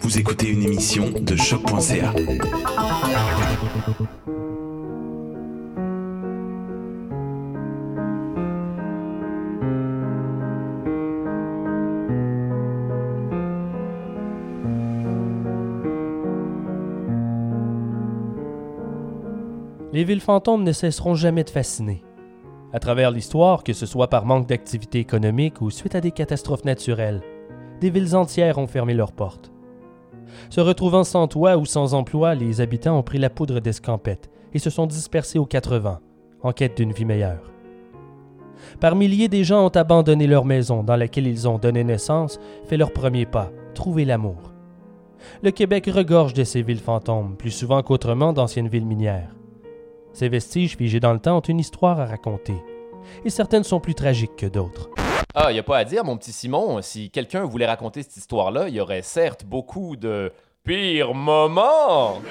Vous écoutez une émission de choc.ca. Les villes fantômes ne cesseront jamais de fasciner. À travers l'histoire, que ce soit par manque d'activité économique ou suite à des catastrophes naturelles, des villes entières ont fermé leurs portes. Se retrouvant sans toit ou sans emploi, les habitants ont pris la poudre d'escampette et se sont dispersés aux quatre vents, en quête d'une vie meilleure. Par milliers, des gens ont abandonné leur maison dans laquelle ils ont donné naissance, fait leur premier pas, trouvé l'amour. Le Québec regorge de ces villes fantômes, plus souvent qu'autrement d'anciennes villes minières. Ces vestiges figés dans le temps ont une histoire à raconter, et certaines sont plus tragiques que d'autres. Ah, y a pas à dire, mon petit Simon. Si quelqu'un voulait raconter cette histoire-là, il y aurait certes beaucoup de pires moments.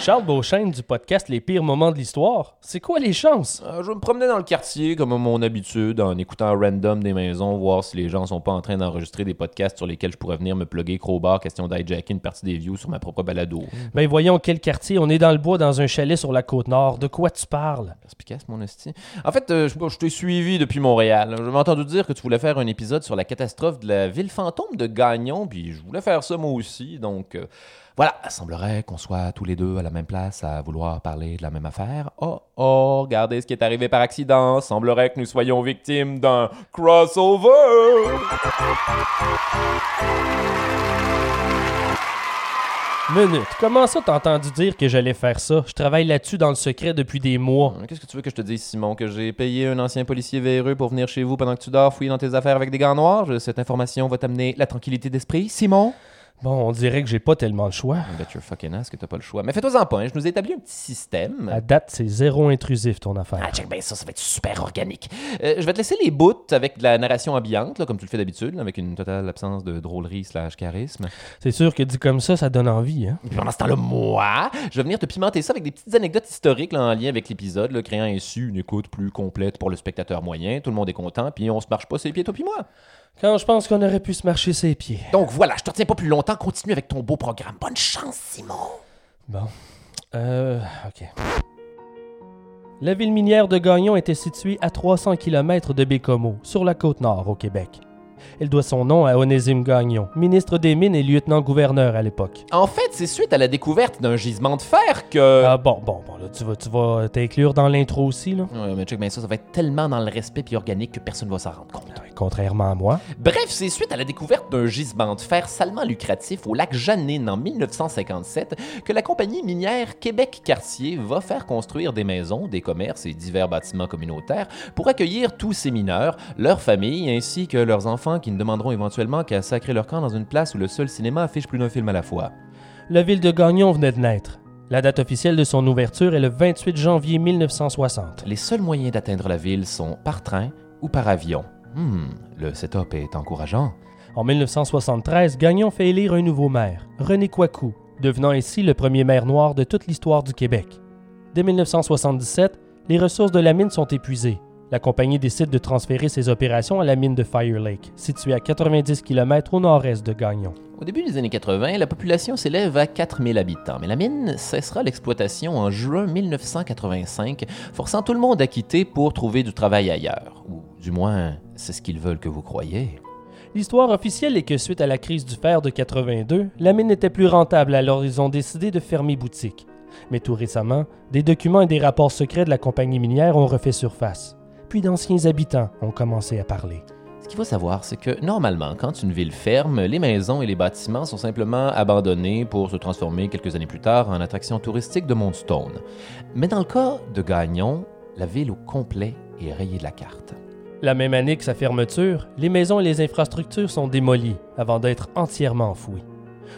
Charles Beauchesne du podcast Les pires moments de l'histoire, c'est quoi les chances? Euh, je me promenais dans le quartier comme à mon habitude en écoutant random des maisons, voir si les gens sont pas en train d'enregistrer des podcasts sur lesquels je pourrais venir me plugger crowbar, question d'hijacker une partie des views sur ma propre balado. Ben voyons quel quartier, on est dans le bois dans un chalet sur la côte nord, de quoi tu parles? Perspicace, mon esti. En fait, euh, je, je t'ai suivi depuis Montréal. J'avais entendu dire que tu voulais faire un épisode sur la catastrophe de la ville fantôme de Gagnon, puis je voulais faire ça moi aussi, donc... euh, voilà, il semblerait qu'on soit tous les deux à la même place à vouloir parler de la même affaire. Oh oh, regardez ce qui est arrivé par accident. Semblerait que nous soyons victimes d'un crossover. Minute, comment ça t'as entendu dire que j'allais faire ça? Je travaille là-dessus dans le secret depuis des mois. Qu'est-ce que tu veux que je te dise, Simon? Que j'ai payé un ancien policier véreux pour venir chez vous pendant que tu dors fouiller dans tes affaires avec des gants noirs? Cette information va t'amener la tranquillité d'esprit, Simon? Bon, on dirait que j'ai pas tellement le choix. Bet fucking ass que t'as pas le choix. Mais fais-toi-en pas, hein, je nous ai établi un petit système. À date, c'est zéro intrusif ton affaire. Ah, check bien ça, ça va être super organique. Euh, je vais te laisser les bouts avec de la narration ambiante, là, comme tu le fais d'habitude, là, avec une totale absence de drôlerie slash charisme. C'est sûr que dit comme ça, ça donne envie, hein? Et puis pendant ce temps-là, moi, je vais venir te pimenter ça avec des petites anecdotes historiques là, en lien avec l'épisode, là, créant ainsi une écoute plus complète pour le spectateur moyen. Tout le monde est content, puis on se marche pas ses pieds, toi puis moi. Quand je pense qu'on aurait pu se marcher ses pieds. Donc voilà, je te retiens pas plus longtemps, continue avec ton beau programme. Bonne chance, Simon! Bon. Euh, ok. La ville minière de Gagnon était située à 300 km de Bécomo, sur la côte nord, au Québec. Elle doit son nom à Onésime Gagnon, ministre des Mines et lieutenant-gouverneur à l'époque. En fait, c'est suite à la découverte d'un gisement de fer que... Ah bon, bon, bon, là, tu vas, tu vas t'inclure dans l'intro aussi, là? Ouais, mais check bien ça, ça va être tellement dans le respect puis organique que personne va s'en rendre compte. Ouais, Contrairement à moi. Bref, c'est suite à la découverte d'un gisement de fer salement lucratif au lac Jeannine en 1957 que la compagnie minière Québec-Cartier va faire construire des maisons, des commerces et divers bâtiments communautaires pour accueillir tous ces mineurs, leurs familles ainsi que leurs enfants qui ne demanderont éventuellement qu'à sacrer leur camp dans une place où le seul cinéma affiche plus d'un film à la fois. La ville de Gagnon venait de naître. La date officielle de son ouverture est le 28 janvier 1960. Les seuls moyens d'atteindre la ville sont par train ou par avion. Hmm, le setup est encourageant. En 1973, Gagnon fait élire un nouveau maire, René Coicou, devenant ainsi le premier maire noir de toute l'histoire du Québec. Dès 1977, les ressources de la mine sont épuisées. La compagnie décide de transférer ses opérations à la mine de Fire Lake, située à 90 km au nord-est de Gagnon. Au début des années 80, la population s'élève à 4000 habitants, mais la mine cessera l'exploitation en juin 1985, forçant tout le monde à quitter pour trouver du travail ailleurs. Ou du moins, c'est ce qu'ils veulent que vous croyez. L'histoire officielle est que suite à la crise du fer de 82, la mine n'était plus rentable alors ils ont décidé de fermer boutique. Mais tout récemment, des documents et des rapports secrets de la compagnie minière ont refait surface. Puis d'anciens habitants ont commencé à parler. Ce qu'il faut savoir, c'est que normalement, quand une ville ferme, les maisons et les bâtiments sont simplement abandonnés pour se transformer quelques années plus tard en attraction touristique de Moonstone. Mais dans le cas de Gagnon, la ville au complet est rayée de la carte. La même année que sa fermeture, les maisons et les infrastructures sont démolies avant d'être entièrement enfouies.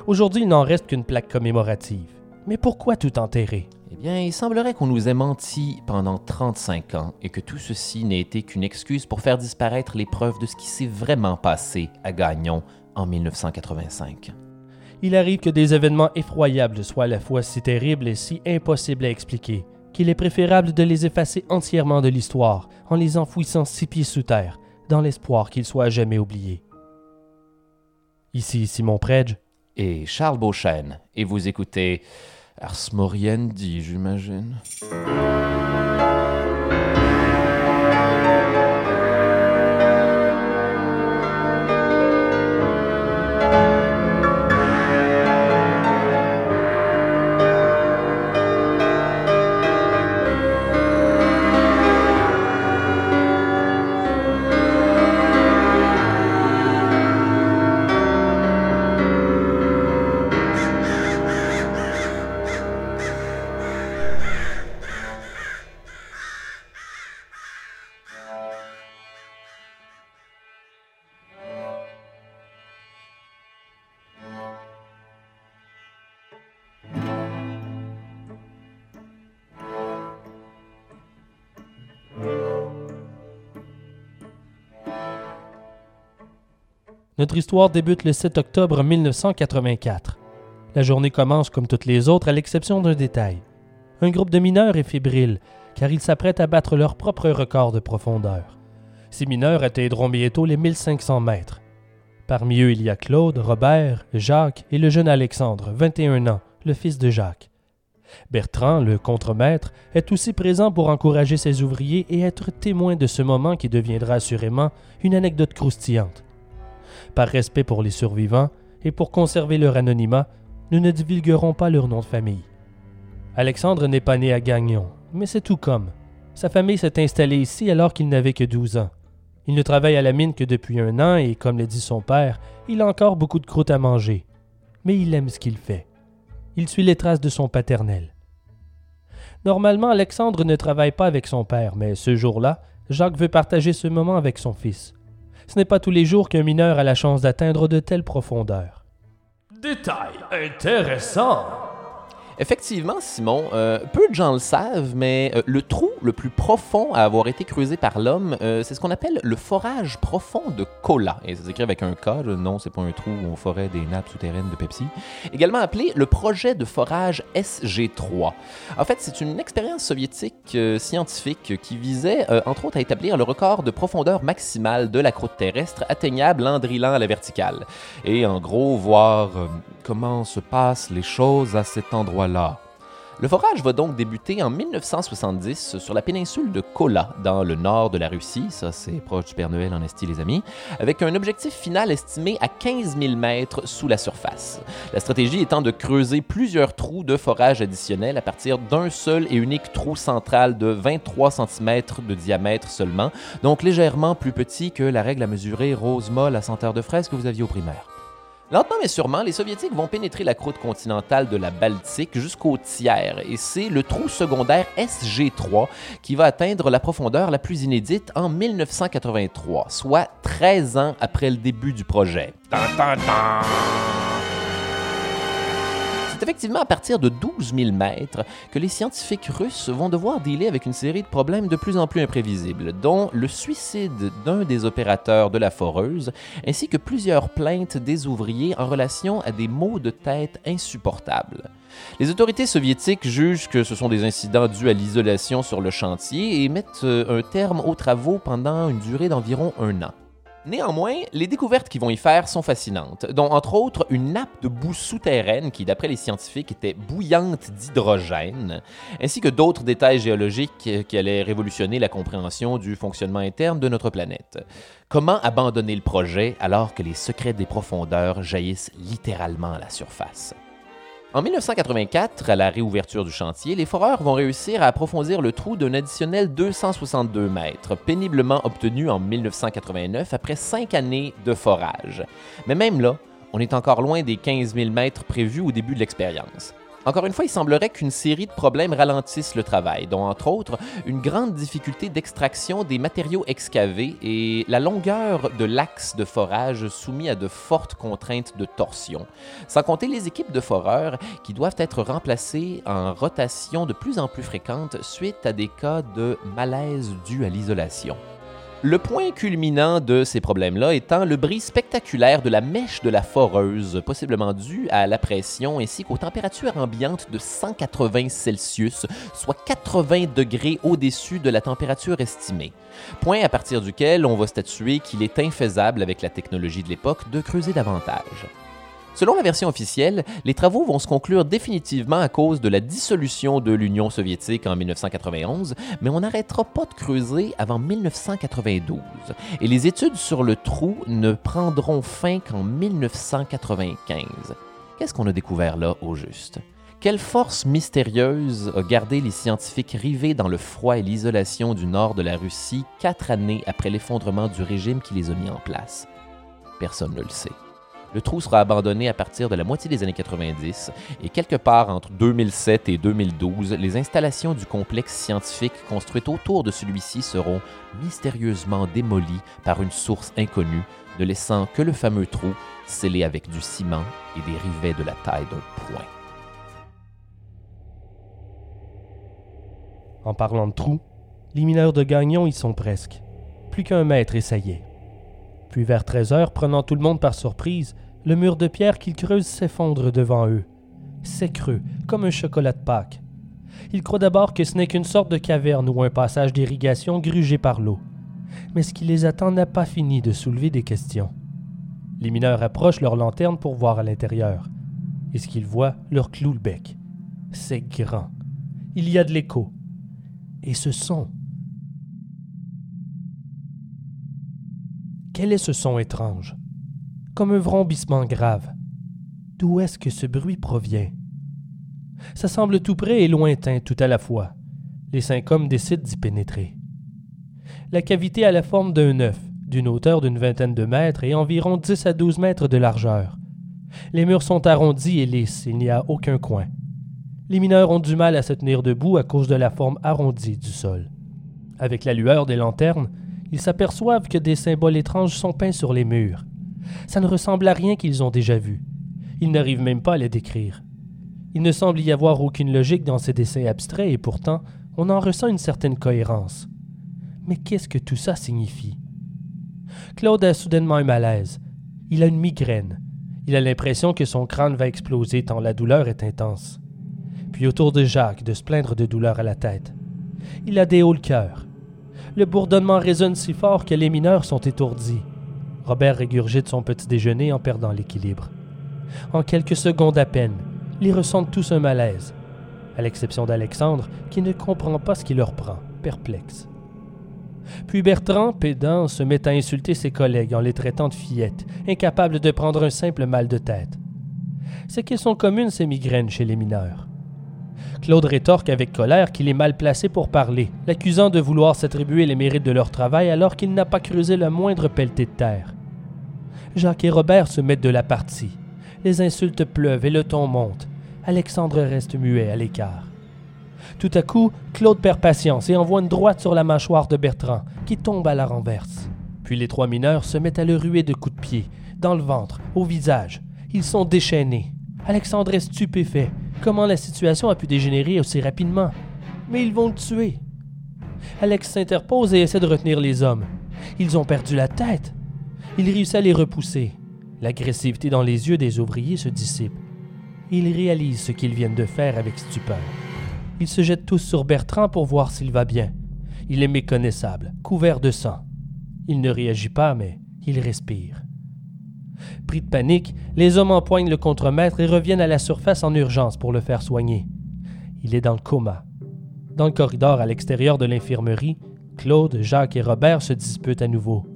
Aujourd'hui, il n'en reste qu'une plaque commémorative. Mais pourquoi tout enterrer? Eh bien, il semblerait qu'on nous ait menti pendant 35 ans et que tout ceci n'ait été qu'une excuse pour faire disparaître les preuves de ce qui s'est vraiment passé à Gagnon en 1985. Il arrive que des événements effroyables soient à la fois si terribles et si impossibles à expliquer qu'il est préférable de les effacer entièrement de l'histoire en les enfouissant six pieds sous terre, dans l'espoir qu'ils soient à jamais oubliés. Ici Simon Predge, et Charles Beauchesne, et vous écoutez Ars Moriendi, j'imagine. Notre histoire débute le 7 octobre 1984. La journée commence comme toutes les autres, à l'exception d'un détail. Un groupe de mineurs est fébrile, car ils s'apprêtent à battre leur propre record de profondeur. Ces mineurs atteindront bientôt les 1500 mètres. Parmi eux, il y a Claude, Robert, Jacques et le jeune Alexandre, 21 ans, le fils de Jacques. Bertrand, le contremaître, est aussi présent pour encourager ses ouvriers et être témoin de ce moment qui deviendra assurément une anecdote croustillante. Par respect pour les survivants et pour conserver leur anonymat, nous ne divulguerons pas leur nom de famille. Alexandre n'est pas né à Gagnon, mais c'est tout comme. Sa famille s'est installée ici alors qu'il n'avait que 12 ans. Il ne travaille à la mine que depuis un an et, comme l'a dit son père, il a encore beaucoup de croûte à manger. Mais il aime ce qu'il fait. Il suit les traces de son paternel. Normalement, Alexandre ne travaille pas avec son père, mais ce jour-là, Jacques veut partager ce moment avec son fils. Ce n'est pas tous les jours qu'un mineur a la chance d'atteindre de telles profondeurs. Détail intéressant. Effectivement, Simon, euh, peu de gens le savent, mais euh, le trou le plus profond à avoir été creusé par l'homme, euh, c'est ce qu'on appelle le forage profond de Kola. Et ça s'écrit avec un K, non, c'est pas un trou où on forait des nappes souterraines de Pepsi. Également appelé le projet de forage SG3. En fait, c'est une expérience soviétique scientifique qui visait, entre autres, à établir le record de profondeur maximale de la croûte terrestre atteignable en drillant à la verticale. Et en gros, voir comment se passent les choses à cet Le forage va donc débuter en 1970 sur la péninsule de Kola, dans le nord de la Russie, ça c'est proche du Père Noël en Estie les amis, avec un objectif final estimé à 15 000 mètres sous la surface. La stratégie étant de creuser plusieurs trous de forage additionnels à partir d'un seul et unique trou central de 23 cm de diamètre seulement, donc légèrement plus petit que la règle à mesurer rose molle à senteur de fraise que vous aviez au primaire. Lentement mais sûrement, les Soviétiques vont pénétrer la croûte continentale de la Baltique jusqu'au tiers, et c'est le trou secondaire SG3 qui va atteindre la profondeur la plus inédite en 1983, soit 13 ans après le début du projet. C'est effectivement à partir de 12 000 mètres que les scientifiques russes vont devoir dealer avec une série de problèmes de plus en plus imprévisibles, dont le suicide d'un des opérateurs de la foreuse, ainsi que plusieurs plaintes des ouvriers en relation à des maux de tête insupportables. Les autorités soviétiques jugent que ce sont des incidents dus à l'isolation sur le chantier et mettent euh, un terme aux travaux pendant une durée d'environ un an. Néanmoins, les découvertes qui vont y faire sont fascinantes, dont entre autres une nappe de boue souterraine qui, d'après les scientifiques, était bouillante d'hydrogène, ainsi que d'autres détails géologiques qui allaient révolutionner la compréhension du fonctionnement interne de notre planète. Comment abandonner le projet alors que les secrets des profondeurs jaillissent littéralement à la surface? En 1984, à la réouverture du chantier, les foreurs vont réussir à approfondir le trou d'un additionnel 262 mètres, péniblement obtenu en 1989 après cinq années de forage. Mais même là, on est encore loin des 15 000 mètres prévus au début de l'expérience. Encore une fois, il semblerait qu'une série de problèmes ralentissent le travail, dont entre autres une grande difficulté d'extraction des matériaux excavés et la longueur de l'axe de forage soumis à de fortes contraintes de torsion, sans compter les équipes de foreurs qui doivent être remplacées en rotation de plus en plus fréquente suite à des cas de malaise dû à l'isolation. Le point culminant de ces problèmes-là étant le bris spectaculaire de la mèche de la foreuse, possiblement dû à la pression ainsi qu'aux températures ambiantes de 180 Celsius, soit 80 degrés au-dessus de la température estimée. Point à partir duquel on va statuer qu'il est infaisable avec la technologie de l'époque de creuser davantage. Selon la version officielle, les travaux vont se conclure définitivement à cause de la dissolution de l'Union soviétique en 1991, mais on n'arrêtera pas de creuser avant 1992. Et les études sur le trou ne prendront fin qu'en 1995. Qu'est-ce qu'on a découvert là au juste? Quelle force mystérieuse a gardé les scientifiques rivés dans le froid et l'isolation du nord de la Russie quatre années après l'effondrement du régime qui les a mis en place? Personne ne le sait. Le trou sera abandonné à partir de la moitié des années 90 et quelque part entre 2007 et 2012, les installations du complexe scientifique construites autour de celui-ci seront mystérieusement démolies par une source inconnue, ne laissant que le fameux trou scellé avec du ciment et des rivets de la taille d'un poing. En parlant de trou, les mineurs de Gagnon y sont presque. Plus qu'un mètre et ça y est. Puis vers 13 heures, prenant tout le monde par surprise, le mur de pierre qu'ils creusent s'effondre devant eux. C'est creux, comme un chocolat de Pâques. Ils croient d'abord que ce n'est qu'une sorte de caverne ou un passage d'irrigation grugé par l'eau. Mais ce qui les attend n'a pas fini de soulever des questions. Les mineurs approchent leur lanterne pour voir à l'intérieur. Et ce qu'ils voient leur cloue le bec. C'est grand. Il y a de l'écho. Et ce son. Quel est ce son étrange? Comme un vrombissement grave. D'où est-ce que ce bruit provient? Ça semble tout près et lointain tout à la fois. Les cinq hommes décident d'y pénétrer. La cavité a la forme d'un œuf, d'une hauteur d'une vingtaine de mètres et environ 10 à 12 mètres de largeur. Les murs sont arrondis et lisses, il n'y a aucun coin. Les mineurs ont du mal à se tenir debout à cause de la forme arrondie du sol. Avec la lueur des lanternes, ils s'aperçoivent que des symboles étranges sont peints sur les murs. Ça ne ressemble à rien qu'ils ont déjà vu. Ils n'arrivent même pas à les décrire. Il ne semble y avoir aucune logique dans ces dessins abstraits et pourtant, on en ressent une certaine cohérence. Mais qu'est-ce que tout ça signifie? Claude a soudainement un malaise. Il a une migraine. Il a l'impression que son crâne va exploser tant la douleur est intense. Puis autour de Jacques de se plaindre de douleur à la tête. Il a des hauts le cœur. Le bourdonnement résonne si fort que les mineurs sont étourdis. Robert régurgite son petit déjeuner en perdant l'équilibre. En quelques secondes à peine, ils ressentent tous un malaise, à l'exception d'Alexandre qui ne comprend pas ce qui leur prend, perplexe. Puis Bertrand, pédant, se met à insulter ses collègues en les traitant de fillettes, incapables de prendre un simple mal de tête. C'est qu'elles sont communes ces migraines chez les mineurs. Claude rétorque avec colère qu'il est mal placé pour parler, l'accusant de vouloir s'attribuer les mérites de leur travail alors qu'il n'a pas creusé la moindre pelletée de terre. Jacques et Robert se mettent de la partie. Les insultes pleuvent et le ton monte. Alexandre reste muet à l'écart. Tout à coup, Claude perd patience et envoie une droite sur la mâchoire de Bertrand, qui tombe à la renverse. Puis les trois mineurs se mettent à le ruer de coups de pied, dans le ventre, au visage. Ils sont déchaînés. Alexandre est stupéfait. Comment la situation a pu dégénérer aussi rapidement? Mais ils vont le tuer. Alex s'interpose et essaie de retenir les hommes. Ils ont perdu la tête. Il réussit à les repousser. L'agressivité dans les yeux des ouvriers se dissipe. Ils réalisent ce qu'ils viennent de faire avec stupeur. Ils se jettent tous sur Bertrand pour voir s'il va bien. Il est méconnaissable, couvert de sang. Il ne réagit pas, mais il respire. Pris de panique, les hommes empoignent le contremaître et reviennent à la surface en urgence pour le faire soigner. Il est dans le coma. Dans le corridor à l'extérieur de l'infirmerie, Claude, Jacques et Robert se disputent à nouveau.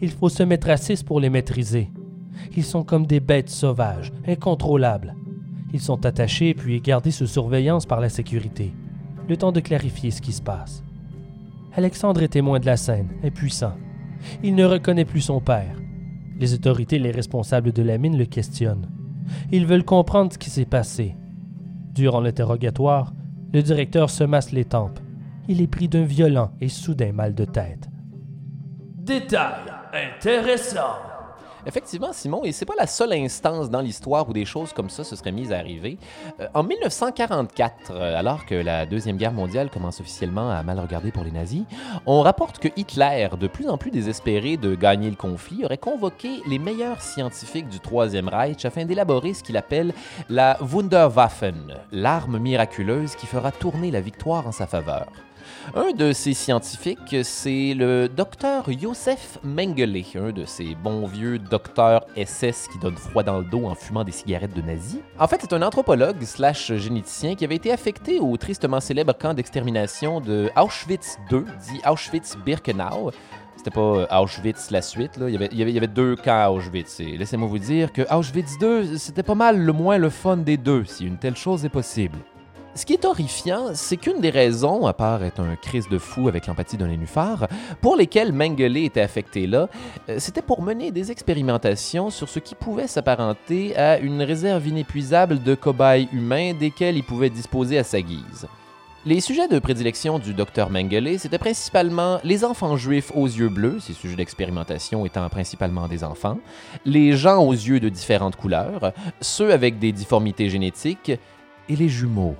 Il faut se mettre à six pour les maîtriser. Ils sont comme des bêtes sauvages, incontrôlables. Ils sont attachés puis gardés sous surveillance par la sécurité, le temps de clarifier ce qui se passe. Alexandre est témoin de la scène, impuissant. Il ne reconnaît plus son père. Les autorités et les responsables de la mine le questionnent. Ils veulent comprendre ce qui s'est passé. Durant l'interrogatoire, le directeur se masse les tempes. Il est pris d'un violent et soudain mal de tête. Détail intéressant. Effectivement, Simon, et c'est pas la seule instance dans l'histoire où des choses comme ça se seraient mises à arriver. Euh, en 1944, euh, alors que la Deuxième Guerre mondiale commence officiellement à mal regarder pour les nazis, on rapporte que Hitler, de plus en plus désespéré de gagner le conflit, aurait convoqué les meilleurs scientifiques du Troisième Reich afin d'élaborer ce qu'il appelle la Wunderwaffen, l'arme miraculeuse qui fera tourner la victoire en sa faveur. Un de ces scientifiques, c'est le docteur Joseph Mengele, un de ces bons vieux docteurs SS qui donnent froid dans le dos en fumant des cigarettes de nazis. En fait, c'est un anthropologue slash généticien qui avait été affecté au tristement célèbre camp d'extermination de Auschwitz II, dit Auschwitz-Birkenau. C'était pas Auschwitz la suite, là. Il, y avait, deux camps à Auschwitz. Laissez-moi vous dire que Auschwitz II, c'était pas mal le moins le fun des deux, si une telle chose est possible. Ce qui est horrifiant, c'est qu'une des raisons, à part être un crise de fou avec l'empathie d'un nénuphar, pour lesquelles Mengele était affecté là, euh, c'était pour mener des expérimentations sur ce qui pouvait s'apparenter à une réserve inépuisable de cobayes humains desquels il pouvait disposer à sa guise. Les sujets de prédilection du docteur Mengele, c'était principalement les enfants juifs aux yeux bleus, ces sujets d'expérimentation étant principalement des enfants, les gens aux yeux de différentes couleurs, ceux avec des difformités génétiques et les jumeaux.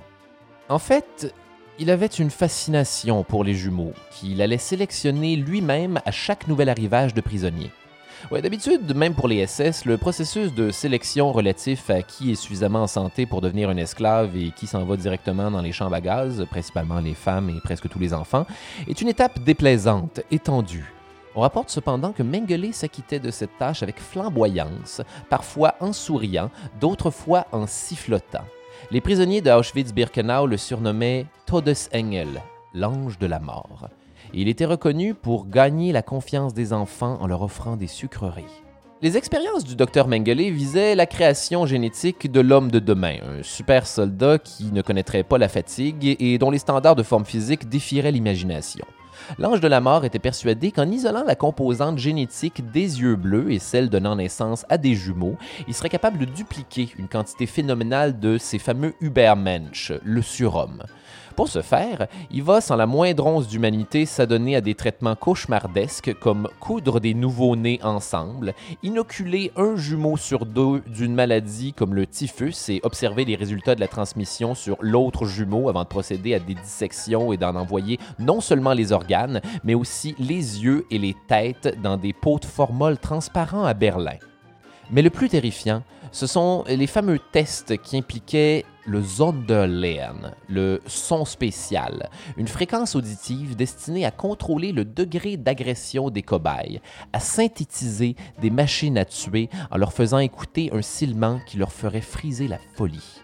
En fait, il avait une fascination pour les jumeaux, qu'il allait sélectionner lui-même à chaque nouvel arrivage de prisonniers. Ouais, D'habitude, même pour les SS, le processus de sélection relatif à qui est suffisamment en santé pour devenir un esclave et qui s'en va directement dans les chambres à gaz, principalement les femmes et presque tous les enfants, est une étape déplaisante, étendue. On rapporte cependant que Mengele s'acquittait de cette tâche avec flamboyance, parfois en souriant, d'autres fois en sifflotant. Les prisonniers de Auschwitz-Birkenau le surnommaient Todesengel, l'ange de la mort. Il était reconnu pour gagner la confiance des enfants en leur offrant des sucreries. Les expériences du docteur Mengele visaient la création génétique de l'homme de demain, un super soldat qui ne connaîtrait pas la fatigue et dont les standards de forme physique défieraient l'imagination. L'ange de la mort était persuadé qu'en isolant la composante génétique des yeux bleus et celle donnant naissance à des jumeaux, il serait capable de dupliquer une quantité phénoménale de ces fameux Übermensch, le surhomme. Pour ce faire, il va sans la moindre once d'humanité s'adonner à des traitements cauchemardesques comme coudre des nouveaux-nés ensemble, inoculer un jumeau sur deux d'une maladie comme le typhus et observer les résultats de la transmission sur l'autre jumeau avant de procéder à des dissections et d'en envoyer non seulement les organes, mais aussi les yeux et les têtes dans des pots de formol transparents à Berlin. Mais le plus terrifiant, ce sont les fameux tests qui impliquaient le Sonderlern, le son spécial, une fréquence auditive destinée à contrôler le degré d'agression des cobayes, à synthétiser des machines à tuer en leur faisant écouter un silement qui leur ferait friser la folie.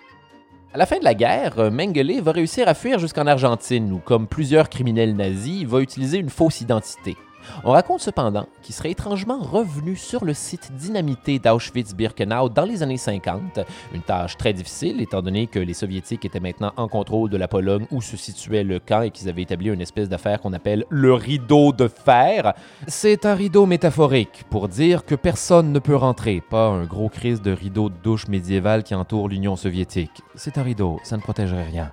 À la fin de la guerre, Mengele va réussir à fuir jusqu'en Argentine où, comme plusieurs criminels nazis, il va utiliser une fausse identité. On raconte cependant qu'il serait étrangement revenu sur le site dynamité d'Auschwitz-Birkenau dans les années 50, une tâche très difficile étant donné que les Soviétiques étaient maintenant en contrôle de la Pologne où se situait le camp et qu'ils avaient établi une espèce d'affaire qu'on appelle le rideau de fer. C'est un rideau métaphorique pour dire que personne ne peut rentrer, pas un gros crise de rideau de douche médiéval qui entoure l'Union soviétique. C'est un rideau, ça ne protégerait rien.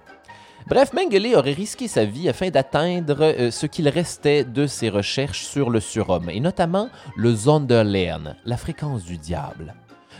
Bref, Mengele aurait risqué sa vie afin d'atteindre euh, ce qu'il restait de ses recherches sur le surhomme, et notamment le Sonderlern, la fréquence du diable.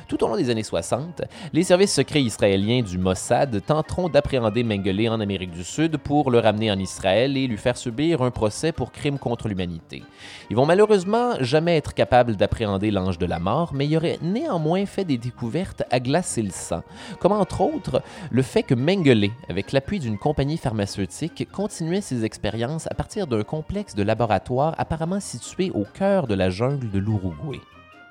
Tout au long des années 60, les services secrets israéliens du Mossad tenteront d'appréhender Mengele en Amérique du Sud pour le ramener en Israël et lui faire subir un procès pour crime contre l'humanité. Ils vont malheureusement jamais être capables d'appréhender l'ange de la mort, mais il aurait néanmoins fait des découvertes à glacer le sang, comme entre autres le fait que Mengele, avec l'appui d'une compagnie pharmaceutique, continuait ses expériences à partir d'un complexe de laboratoire apparemment situé au cœur de la jungle de l'Uruguay.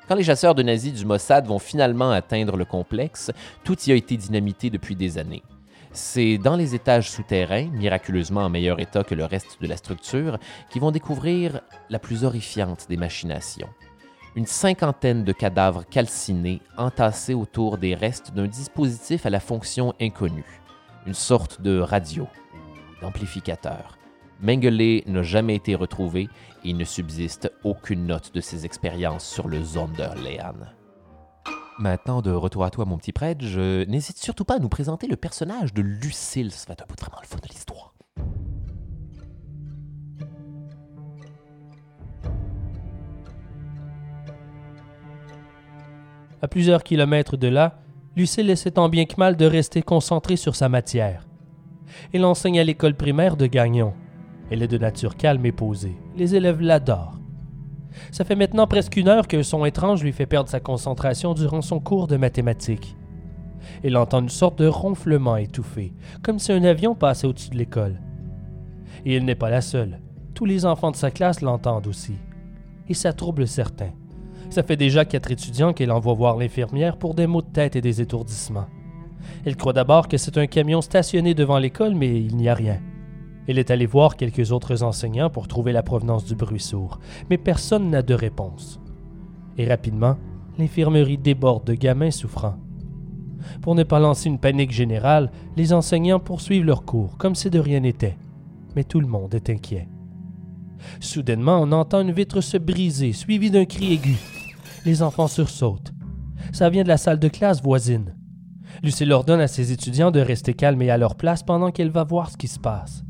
Quand les chasseurs de nazis du Mossad vont finalement atteindre le complexe, tout y a été dynamité depuis des années. C'est dans les étages souterrains, miraculeusement en meilleur état que le reste de la structure, qu'ils vont découvrir la plus horrifiante des machinations. Une cinquantaine de cadavres calcinés entassés autour des restes d'un dispositif à la fonction inconnue, une sorte de radio ou d'amplificateur. Mengele n'a jamais été retrouvé et il ne subsiste aucune note de ses expériences sur le Zonderlean. Maintenant, de retour à toi, mon petit prêtre, n'hésite surtout pas à nous présenter le personnage de Lucille. Ça va être un vraiment le fun de l'histoire. À plusieurs kilomètres de là, Lucille essaie tant bien que mal de rester concentrée sur sa matière. Elle enseigne à l'école primaire de Gagnon. Elle est de nature calme et posée. Les élèves l'adorent. Ça fait maintenant presque une heure qu'un son étrange lui fait perdre sa concentration durant son cours de mathématiques. Elle entend une sorte de ronflement étouffé, comme si un avion passait au-dessus de l'école. Et elle n'est pas la seule. Tous les enfants de sa classe l'entendent aussi. Et ça trouble certains. Ça fait déjà quatre étudiants qu'elle envoie voir l'infirmière pour des maux de tête et des étourdissements. Elle croit d'abord que c'est un camion stationné devant l'école, mais il n'y a rien. Elle est allée voir quelques autres enseignants pour trouver la provenance du bruit sourd, mais personne n'a de réponse. Et rapidement, l'infirmerie déborde de gamins souffrants. Pour ne pas lancer une panique générale, les enseignants poursuivent leur cours comme si de rien n'était. Mais tout le monde est inquiet. Soudainement, on entend une vitre se briser, suivie d'un cri aigu. Les enfants sursautent. Ça vient de la salle de classe voisine. Lucille ordonne à ses étudiants de rester calmes et à leur place pendant qu'elle va voir ce qui se passe.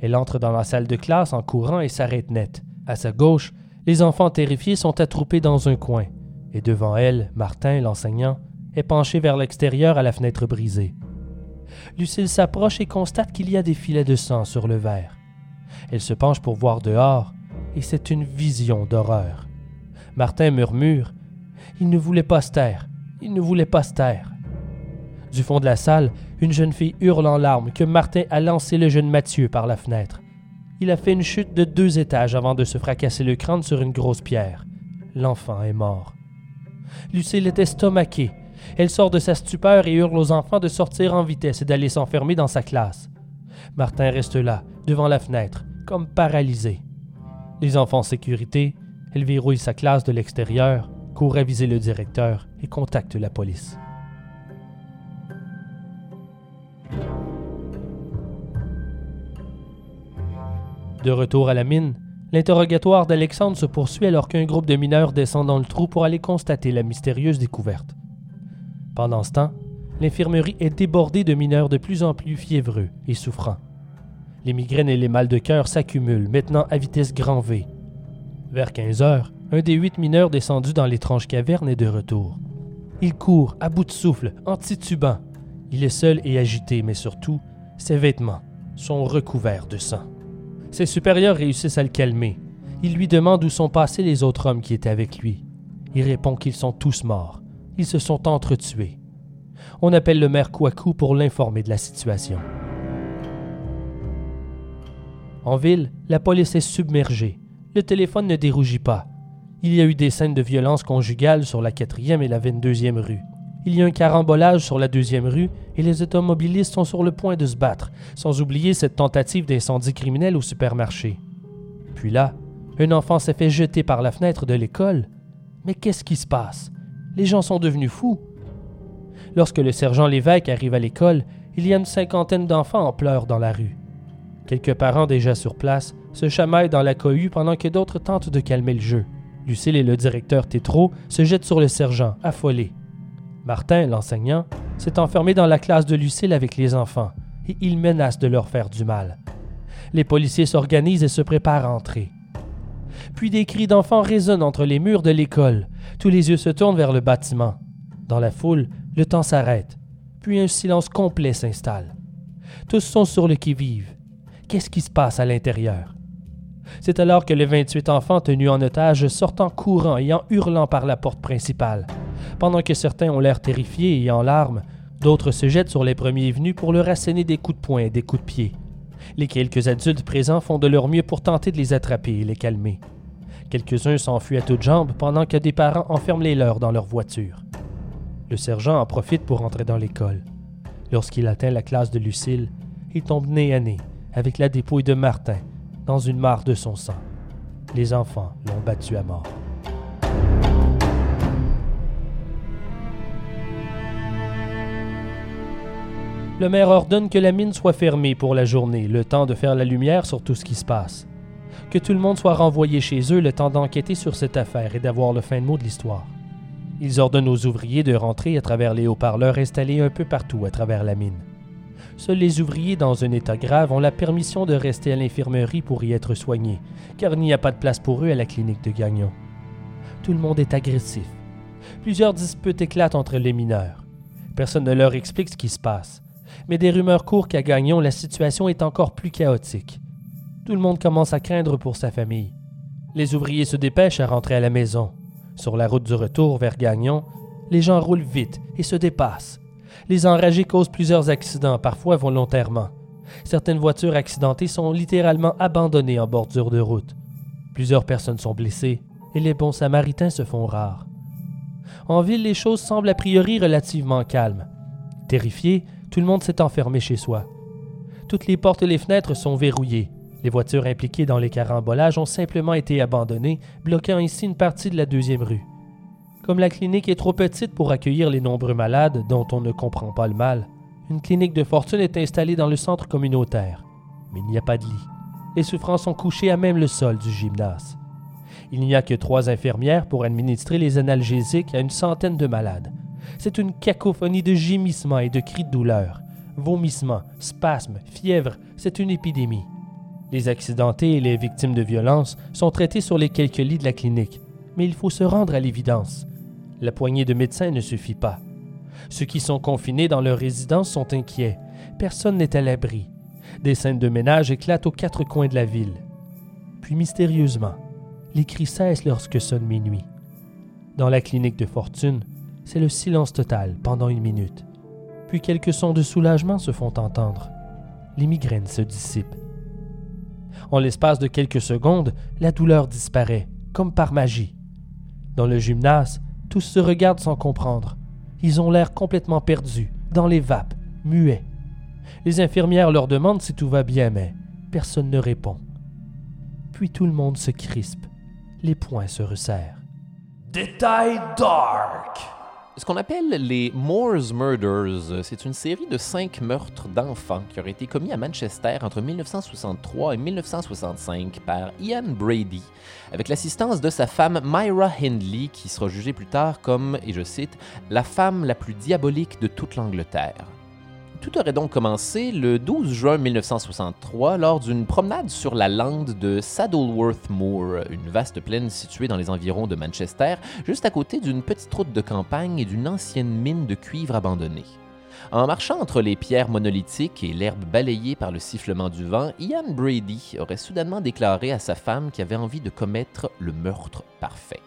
Elle entre dans la salle de classe en courant et s'arrête net. À sa gauche, les enfants terrifiés sont attroupés dans un coin, et devant elle, Martin, l'enseignant, est penché vers l'extérieur à la fenêtre brisée. Lucille s'approche et constate qu'il y a des filets de sang sur le verre. Elle se penche pour voir dehors, et c'est une vision d'horreur. Martin murmure Il ne voulait pas se taire, il ne voulait pas se taire. Du fond de la salle, une jeune fille hurle en larmes que Martin a lancé le jeune Mathieu par la fenêtre. Il a fait une chute de deux étages avant de se fracasser le crâne sur une grosse pierre. L'enfant est mort. Lucille est estomaquée. Elle sort de sa stupeur et hurle aux enfants de sortir en vitesse et d'aller s'enfermer dans sa classe. Martin reste là, devant la fenêtre, comme paralysé. Les enfants en sécurité, elle verrouille sa classe de l'extérieur, court aviser le directeur et contacte la police. De retour à la mine, l'interrogatoire d'Alexandre se poursuit alors qu'un groupe de mineurs descend dans le trou pour aller constater la mystérieuse découverte. Pendant ce temps, l'infirmerie est débordée de mineurs de plus en plus fiévreux et souffrants. Les migraines et les mal de cœur s'accumulent, maintenant à vitesse grand V. Vers 15 heures, un des huit mineurs descendus dans l'étrange caverne est de retour. Il court, à bout de souffle, en titubant. Il est seul et agité, mais surtout, ses vêtements sont recouverts de sang. Ses supérieurs réussissent à le calmer. Ils lui demandent où sont passés les autres hommes qui étaient avec lui. Il répond qu'ils sont tous morts. Ils se sont entretués. On appelle le maire Kouakou pour l'informer de la situation. En ville, la police est submergée. Le téléphone ne dérougit pas. Il y a eu des scènes de violence conjugale sur la 4e et la 22e rue. Il y a un carambolage sur la deuxième rue et les automobilistes sont sur le point de se battre, sans oublier cette tentative d'incendie criminel au supermarché. Puis là, un enfant s'est fait jeter par la fenêtre de l'école. Mais qu'est-ce qui se passe? Les gens sont devenus fous. Lorsque le sergent Lévesque arrive à l'école, il y a une cinquantaine d'enfants en pleurs dans la rue. Quelques parents déjà sur place se chamaillent dans la cohue pendant que d'autres tentent de calmer le jeu. Lucille et le directeur Tétro se jettent sur le sergent, affolés. Martin, l'enseignant, s'est enfermé dans la classe de Lucille avec les enfants et il menace de leur faire du mal. Les policiers s'organisent et se préparent à entrer. Puis des cris d'enfants résonnent entre les murs de l'école. Tous les yeux se tournent vers le bâtiment. Dans la foule, le temps s'arrête. Puis un silence complet s'installe. Tous sont sur le qui-vive. Qu'est-ce qui se passe à l'intérieur? C'est alors que les 28 enfants tenus en otage sortent en courant et en hurlant par la porte principale. Pendant que certains ont l'air terrifiés et en larmes, d'autres se jettent sur les premiers venus pour leur asséner des coups de poing et des coups de pied. Les quelques adultes présents font de leur mieux pour tenter de les attraper et les calmer. Quelques-uns s'enfuient à toutes jambes pendant que des parents enferment les leurs dans leur voiture. Le sergent en profite pour entrer dans l'école. Lorsqu'il atteint la classe de Lucille, il tombe nez à nez avec la dépouille de Martin dans une mare de son sang. Les enfants l'ont battu à mort. Le maire ordonne que la mine soit fermée pour la journée, le temps de faire la lumière sur tout ce qui se passe. Que tout le monde soit renvoyé chez eux le temps d'enquêter sur cette affaire et d'avoir le fin mot de l'histoire. Ils ordonnent aux ouvriers de rentrer à travers les haut-parleurs installés un peu partout à travers la mine. Seuls les ouvriers dans un état grave ont la permission de rester à l'infirmerie pour y être soignés, car il n'y a pas de place pour eux à la clinique de Gagnon. Tout le monde est agressif. Plusieurs disputes éclatent entre les mineurs. Personne ne leur explique ce qui se passe mais des rumeurs courent qu'à Gagnon, la situation est encore plus chaotique. Tout le monde commence à craindre pour sa famille. Les ouvriers se dépêchent à rentrer à la maison. Sur la route du retour vers Gagnon, les gens roulent vite et se dépassent. Les enragés causent plusieurs accidents, parfois volontairement. Certaines voitures accidentées sont littéralement abandonnées en bordure de route. Plusieurs personnes sont blessées et les bons samaritains se font rares. En ville, les choses semblent a priori relativement calmes. Terrifié, tout le monde s'est enfermé chez soi. Toutes les portes et les fenêtres sont verrouillées. Les voitures impliquées dans les carambolages ont simplement été abandonnées, bloquant ici une partie de la deuxième rue. Comme la clinique est trop petite pour accueillir les nombreux malades dont on ne comprend pas le mal, une clinique de fortune est installée dans le centre communautaire. Mais il n'y a pas de lit. Les souffrants sont couchés à même le sol du gymnase. Il n'y a que trois infirmières pour administrer les analgésiques à une centaine de malades. C'est une cacophonie de gémissements et de cris de douleur. Vomissements, spasmes, fièvre, c'est une épidémie. Les accidentés et les victimes de violences sont traités sur les quelques lits de la clinique, mais il faut se rendre à l'évidence. La poignée de médecins ne suffit pas. Ceux qui sont confinés dans leur résidence sont inquiets. Personne n'est à l'abri. Des scènes de ménage éclatent aux quatre coins de la ville. Puis mystérieusement, les cris cessent lorsque sonne minuit. Dans la clinique de fortune, c'est le silence total pendant une minute. Puis quelques sons de soulagement se font entendre. Les migraines se dissipent. En l'espace de quelques secondes, la douleur disparaît, comme par magie. Dans le gymnase, tous se regardent sans comprendre. Ils ont l'air complètement perdus, dans les vapes, muets. Les infirmières leur demandent si tout va bien, mais personne ne répond. Puis tout le monde se crispe, les poings se resserrent. Détail dark. Ce qu'on appelle les Moore's Murders, c'est une série de cinq meurtres d'enfants qui auraient été commis à Manchester entre 1963 et 1965 par Ian Brady, avec l'assistance de sa femme Myra Hindley, qui sera jugée plus tard comme, et je cite, la femme la plus diabolique de toute l'Angleterre. Tout aurait donc commencé le 12 juin 1963 lors d'une promenade sur la lande de Saddleworth Moor, une vaste plaine située dans les environs de Manchester, juste à côté d'une petite route de campagne et d'une ancienne mine de cuivre abandonnée. En marchant entre les pierres monolithiques et l'herbe balayée par le sifflement du vent, Ian Brady aurait soudainement déclaré à sa femme qu'il avait envie de commettre le meurtre parfait.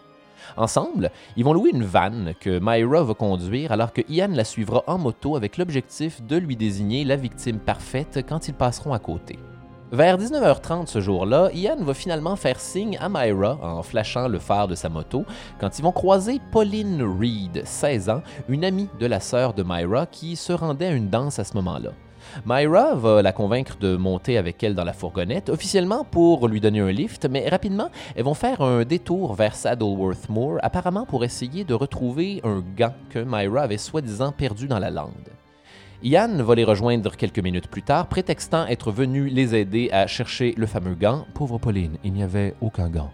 Ensemble, ils vont louer une vanne que Myra va conduire alors que Ian la suivra en moto avec l'objectif de lui désigner la victime parfaite quand ils passeront à côté. Vers 19h30 ce jour-là, Ian va finalement faire signe à Myra en flashant le phare de sa moto quand ils vont croiser Pauline Reed, 16 ans, une amie de la sœur de Myra qui se rendait à une danse à ce moment-là. Myra va la convaincre de monter avec elle dans la fourgonnette, officiellement pour lui donner un lift, mais rapidement, elles vont faire un détour vers Saddleworth Moor, apparemment pour essayer de retrouver un gant que Myra avait soi-disant perdu dans la lande. Ian va les rejoindre quelques minutes plus tard, prétextant être venu les aider à chercher le fameux gant. Pauvre Pauline, il n'y avait aucun gant.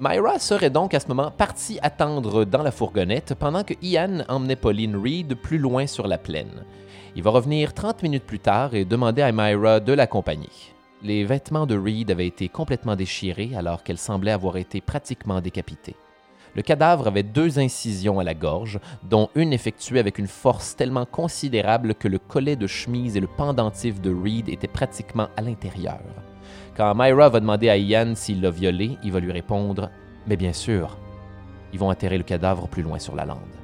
Myra serait donc à ce moment partie attendre dans la fourgonnette pendant que Ian emmenait Pauline Reed plus loin sur la plaine. Il va revenir 30 minutes plus tard et demander à Myra de l'accompagner. Les vêtements de Reed avaient été complètement déchirés alors qu'elle semblait avoir été pratiquement décapitée. Le cadavre avait deux incisions à la gorge, dont une effectuée avec une force tellement considérable que le collet de chemise et le pendentif de Reed étaient pratiquement à l'intérieur. Quand Myra va demander à Ian s'il l'a violée, il va lui répondre Mais bien sûr. Ils vont enterrer le cadavre plus loin sur la lande.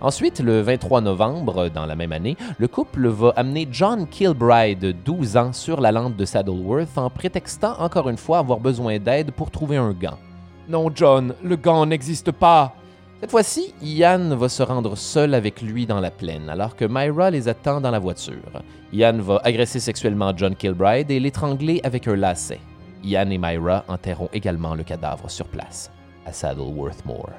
Ensuite, le 23 novembre, dans la même année, le couple va amener John Kilbride, 12 ans, sur la lande de Saddleworth en prétextant encore une fois avoir besoin d'aide pour trouver un gant. Non, John, le gant n'existe pas. Cette fois-ci, Ian va se rendre seul avec lui dans la plaine, alors que Myra les attend dans la voiture. Ian va agresser sexuellement John Kilbride et l'étrangler avec un lacet. Ian et Myra enterreront également le cadavre sur place, à Saddleworth Moor.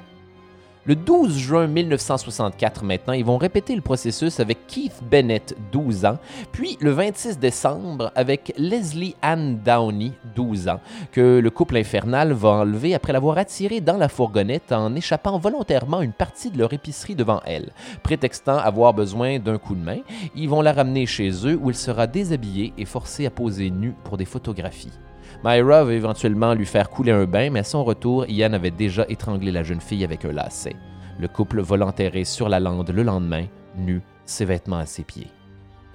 Le 12 juin 1964 maintenant, ils vont répéter le processus avec Keith Bennett, 12 ans, puis le 26 décembre avec Leslie Ann Downey, 12 ans, que le couple infernal va enlever après l'avoir attirée dans la fourgonnette en échappant volontairement une partie de leur épicerie devant elle. Prétextant avoir besoin d'un coup de main, ils vont la ramener chez eux où elle sera déshabillée et forcée à poser nue pour des photographies. Myra va éventuellement lui faire couler un bain, mais à son retour, Ian avait déjà étranglé la jeune fille avec un lacet. Le couple va l'enterrer sur la lande le lendemain, nu, ses vêtements à ses pieds.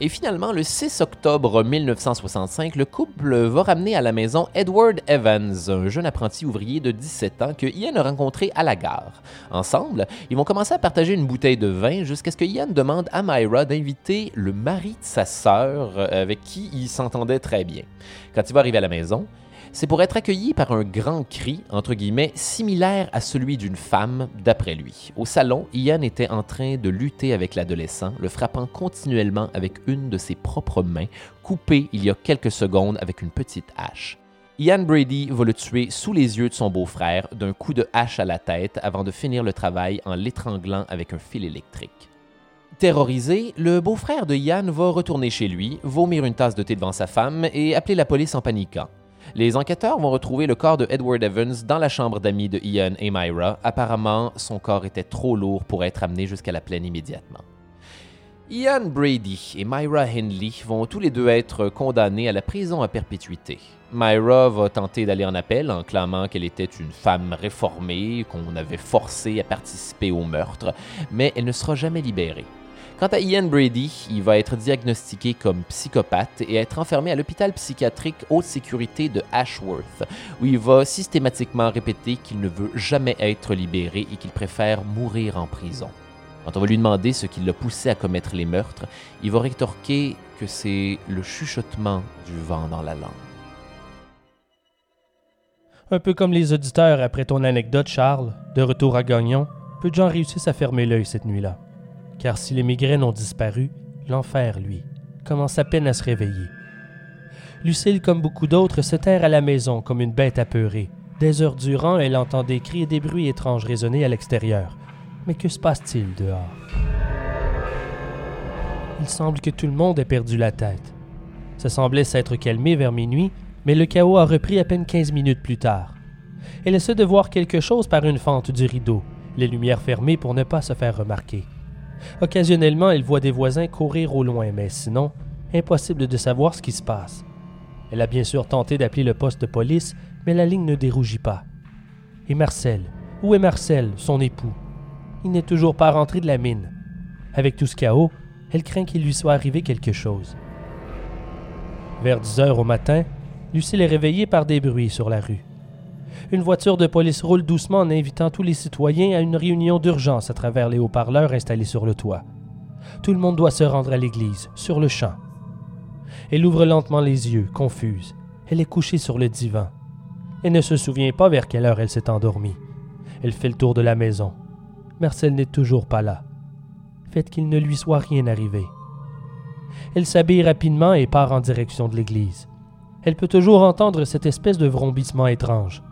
Et finalement, le 6 octobre 1965, le couple va ramener à la maison Edward Evans, un jeune apprenti ouvrier de 17 ans que Ian a rencontré à la gare. Ensemble, ils vont commencer à partager une bouteille de vin jusqu'à ce que Ian demande à Myra d'inviter le mari de sa sœur, euh, avec qui il s'entendait très bien. Quand il va arriver à la maison, c'est pour être accueilli par un grand cri, entre guillemets, similaire à celui d'une femme, d'après lui. Au salon, Ian était en train de lutter avec l'adolescent, le frappant continuellement avec une de ses propres mains, coupée il y a quelques secondes avec une petite hache. Ian Brady va le tuer sous les yeux de son beau-frère d'un coup de hache à la tête avant de finir le travail en l'étranglant avec un fil électrique. Terrorisé, le beau-frère de Ian va retourner chez lui, vomir une tasse de thé devant sa femme et appeler la police en paniquant. Les enquêteurs vont retrouver le corps de Edward Evans dans la chambre d'amis de Ian et Myra. Apparemment, son corps était trop lourd pour être amené jusqu'à la plaine immédiatement. Ian Brady et Myra Henley vont tous les deux être condamnés à la prison à perpétuité. Myra va tenter d'aller en appel en clamant qu'elle était une femme réformée, qu'on avait forcée à participer au meurtre, mais elle ne sera jamais libérée. Quant à Ian Brady, il va être diagnostiqué comme psychopathe et être enfermé à l'hôpital psychiatrique haute sécurité de Ashworth, où il va systématiquement répéter qu'il ne veut jamais être libéré et qu'il préfère mourir en prison. Quand on va lui demander ce qui l'a poussé à commettre les meurtres, il va rétorquer que c'est le chuchotement du vent dans la langue. Un peu comme les auditeurs après ton anecdote, Charles, de retour à Gagnon, peu de gens réussissent à fermer l'œil cette nuit-là? Car si les migraines ont disparu, l'enfer, lui, commence à peine à se réveiller. Lucille, comme beaucoup d'autres, se terre à la maison comme une bête apeurée. Des heures durant, elle entend des cris et des bruits étranges résonner à l'extérieur. Mais que se passe-t-il dehors? Il semble que tout le monde ait perdu la tête. Ça semblait s'être calmé vers minuit, mais le chaos a repris à peine 15 minutes plus tard. Elle essaie de voir quelque chose par une fente du rideau, les lumières fermées pour ne pas se faire remarquer. Occasionnellement, elle voit des voisins courir au loin, mais sinon, impossible de savoir ce qui se passe. Elle a bien sûr tenté d'appeler le poste de police, mais la ligne ne dérougit pas. Et Marcel Où est Marcel, son époux? Il n'est toujours pas rentré de la mine. Avec tout ce chaos, elle craint qu'il lui soit arrivé quelque chose. Vers 10 heures au matin, Lucille est réveillée par des bruits sur la rue. Une voiture de police roule doucement en invitant tous les citoyens à une réunion d'urgence à travers les haut-parleurs installés sur le toit. Tout le monde doit se rendre à l'église, sur le champ. Elle ouvre lentement les yeux, confuse. Elle est couchée sur le divan. Elle ne se souvient pas vers quelle heure elle s'est endormie. Elle fait le tour de la maison. Marcel n'est toujours pas là. Faites qu'il ne lui soit rien arrivé. Elle s'habille rapidement et part en direction de l'église. Elle peut toujours entendre cette espèce de vrombissement étrange.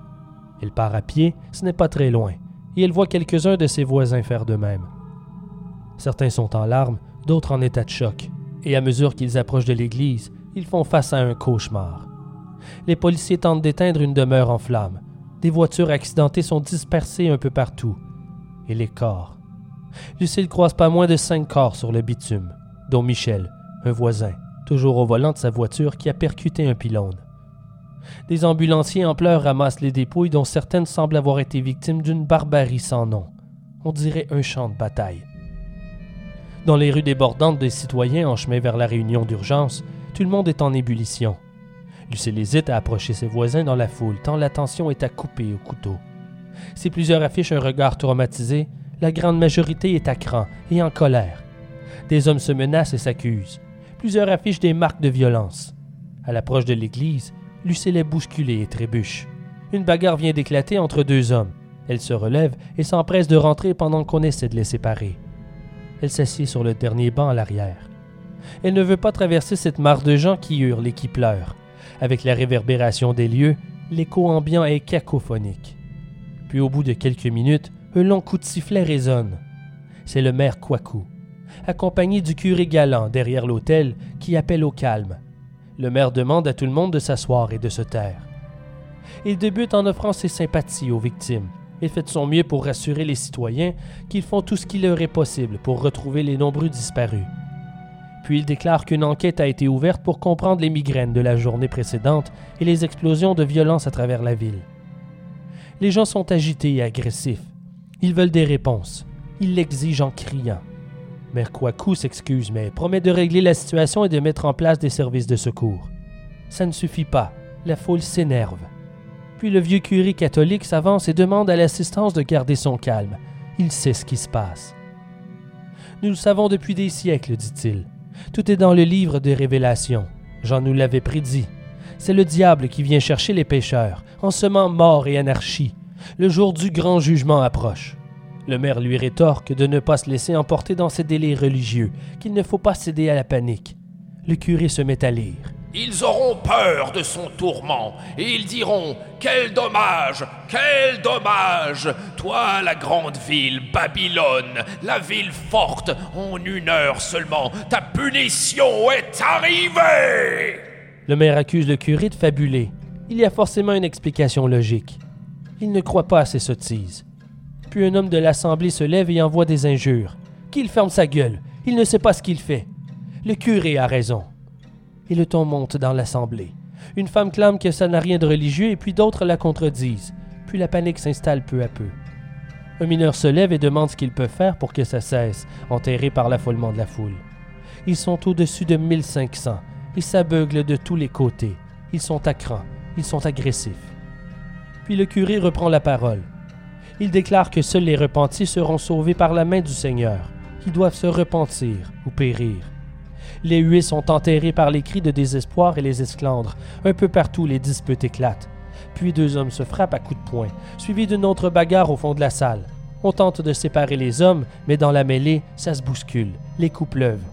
Elle part à pied, ce n'est pas très loin, et elle voit quelques-uns de ses voisins faire de même. Certains sont en larmes, d'autres en état de choc, et à mesure qu'ils approchent de l'église, ils font face à un cauchemar. Les policiers tentent d'éteindre une demeure en flammes. Des voitures accidentées sont dispersées un peu partout. Et les corps. Lucille croise pas moins de cinq corps sur le bitume, dont Michel, un voisin, toujours au volant de sa voiture qui a percuté un pylône. Des ambulanciers en pleurs ramassent les dépouilles dont certaines semblent avoir été victimes d'une barbarie sans nom. On dirait un champ de bataille. Dans les rues débordantes des citoyens en chemin vers la réunion d'urgence, tout le monde est en ébullition. Lucille hésite à approcher ses voisins dans la foule, tant l'attention est à couper au couteau. Si plusieurs affichent un regard traumatisé, la grande majorité est à cran et en colère. Des hommes se menacent et s'accusent. Plusieurs affichent des marques de violence. À l'approche de l'église, Lucille est bousculée et trébuche. Une bagarre vient d'éclater entre deux hommes. Elle se relève et s'empresse de rentrer pendant qu'on essaie de les séparer. Elle s'assied sur le dernier banc à l'arrière. Elle ne veut pas traverser cette mare de gens qui hurlent et qui pleurent. Avec la réverbération des lieux, l'écho ambiant est cacophonique. Puis au bout de quelques minutes, un long coup de sifflet résonne. C'est le maire Kwaku, accompagné du curé galant derrière l'autel, qui appelle au calme. Le maire demande à tout le monde de s'asseoir et de se taire. Il débute en offrant ses sympathies aux victimes et fait de son mieux pour rassurer les citoyens qu'ils font tout ce qui leur est possible pour retrouver les nombreux disparus. Puis il déclare qu'une enquête a été ouverte pour comprendre les migraines de la journée précédente et les explosions de violence à travers la ville. Les gens sont agités et agressifs. Ils veulent des réponses. Ils l'exigent en criant. Mère Kouakou s'excuse, mais promet de régler la situation et de mettre en place des services de secours. Ça ne suffit pas. La foule s'énerve. Puis le vieux curé catholique s'avance et demande à l'assistance de garder son calme. Il sait ce qui se passe. Nous le savons depuis des siècles, dit-il. Tout est dans le livre des révélations. Jean nous l'avait prédit. C'est le diable qui vient chercher les pécheurs, en semant mort et anarchie. Le jour du grand jugement approche. Le maire lui rétorque de ne pas se laisser emporter dans ses délais religieux, qu'il ne faut pas céder à la panique. Le curé se met à lire. Ils auront peur de son tourment et ils diront Quel dommage Quel dommage Toi, la grande ville, Babylone, la ville forte, en une heure seulement, ta punition est arrivée Le maire accuse le curé de fabuler. Il y a forcément une explication logique. Il ne croit pas à ces sottises. Puis un homme de l'assemblée se lève et envoie des injures. Qu'il ferme sa gueule. Il ne sait pas ce qu'il fait. Le curé a raison et le ton monte dans l'assemblée. Une femme clame que ça n'a rien de religieux et puis d'autres la contredisent. Puis la panique s'installe peu à peu. Un mineur se lève et demande ce qu'il peut faire pour que ça cesse, enterré par l'affolement de la foule. Ils sont au-dessus de 1500. Ils s'abeuglent de tous les côtés. Ils sont à cran. Ils sont agressifs. Puis le curé reprend la parole. Il déclare que seuls les repentis seront sauvés par la main du Seigneur, qui doivent se repentir ou périr. Les huées sont enterrées par les cris de désespoir et les esclandres. Un peu partout, les disputes éclatent. Puis deux hommes se frappent à coups de poing, suivis d'une autre bagarre au fond de la salle. On tente de séparer les hommes, mais dans la mêlée, ça se bouscule. Les coups pleuvent.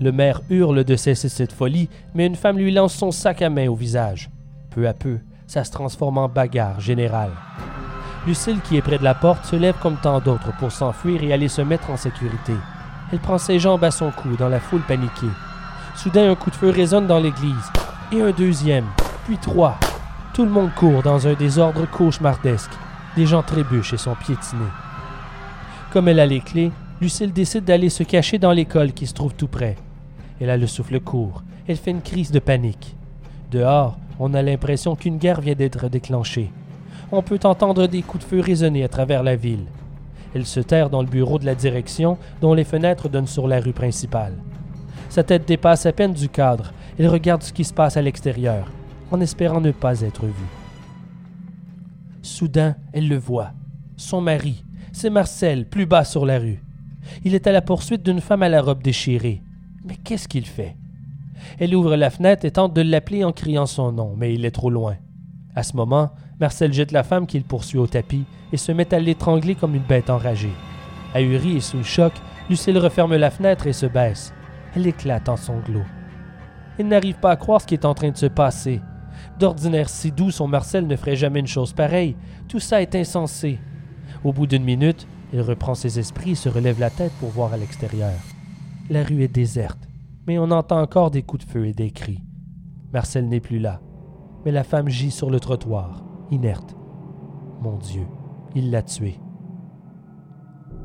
Le maire hurle de cesser cette folie, mais une femme lui lance son sac à main au visage. Peu à peu, ça se transforme en bagarre générale. Lucille, qui est près de la porte, se lève comme tant d'autres pour s'enfuir et aller se mettre en sécurité. Elle prend ses jambes à son cou dans la foule paniquée. Soudain, un coup de feu résonne dans l'église. Et un deuxième, puis trois. Tout le monde court dans un désordre cauchemardesque. Des gens trébuchent et sont piétinés. Comme elle a les clés, Lucille décide d'aller se cacher dans l'école qui se trouve tout près. Elle a le souffle court. Elle fait une crise de panique. Dehors, on a l'impression qu'une guerre vient d'être déclenchée. On peut entendre des coups de feu résonner à travers la ville. Elle se terre dans le bureau de la direction, dont les fenêtres donnent sur la rue principale. Sa tête dépasse à peine du cadre. Elle regarde ce qui se passe à l'extérieur, en espérant ne pas être vue. Soudain, elle le voit. Son mari, c'est Marcel, plus bas sur la rue. Il est à la poursuite d'une femme à la robe déchirée. Mais qu'est-ce qu'il fait? Elle ouvre la fenêtre et tente de l'appeler en criant son nom, mais il est trop loin. À ce moment, Marcel jette la femme qu'il poursuit au tapis et se met à l'étrangler comme une bête enragée. Ahurie et sous le choc, Lucille referme la fenêtre et se baisse. Elle éclate en sanglots. Il n'arrive pas à croire ce qui est en train de se passer. D'ordinaire si doux, son Marcel ne ferait jamais une chose pareille. Tout ça est insensé. Au bout d'une minute, il reprend ses esprits et se relève la tête pour voir à l'extérieur. La rue est déserte, mais on entend encore des coups de feu et des cris. Marcel n'est plus là, mais la femme gît sur le trottoir, inerte. Mon Dieu, il l'a tuée.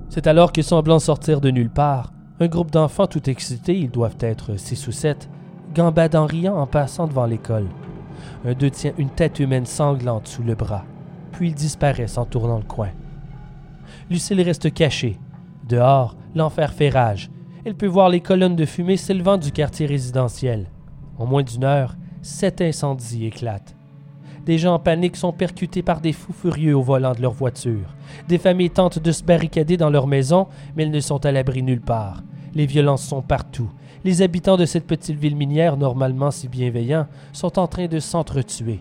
C'est alors que, semblant sortir de nulle part, un groupe d'enfants tout excités, ils doivent être six ou sept, gambadent en riant en passant devant l'école. Un d'eux tient une tête humaine sanglante sous le bras, puis ils disparaissent en tournant le coin. Lucille reste cachée. Dehors, l'enfer fait rage. Elle peut voir les colonnes de fumée s'élevant du quartier résidentiel. En moins d'une heure, sept incendies éclatent. Des gens en panique sont percutés par des fous furieux au volant de leur voiture. Des familles tentent de se barricader dans leur maison, mais elles ne sont à l'abri nulle part. Les violences sont partout. Les habitants de cette petite ville minière, normalement si bienveillants, sont en train de s'entretuer.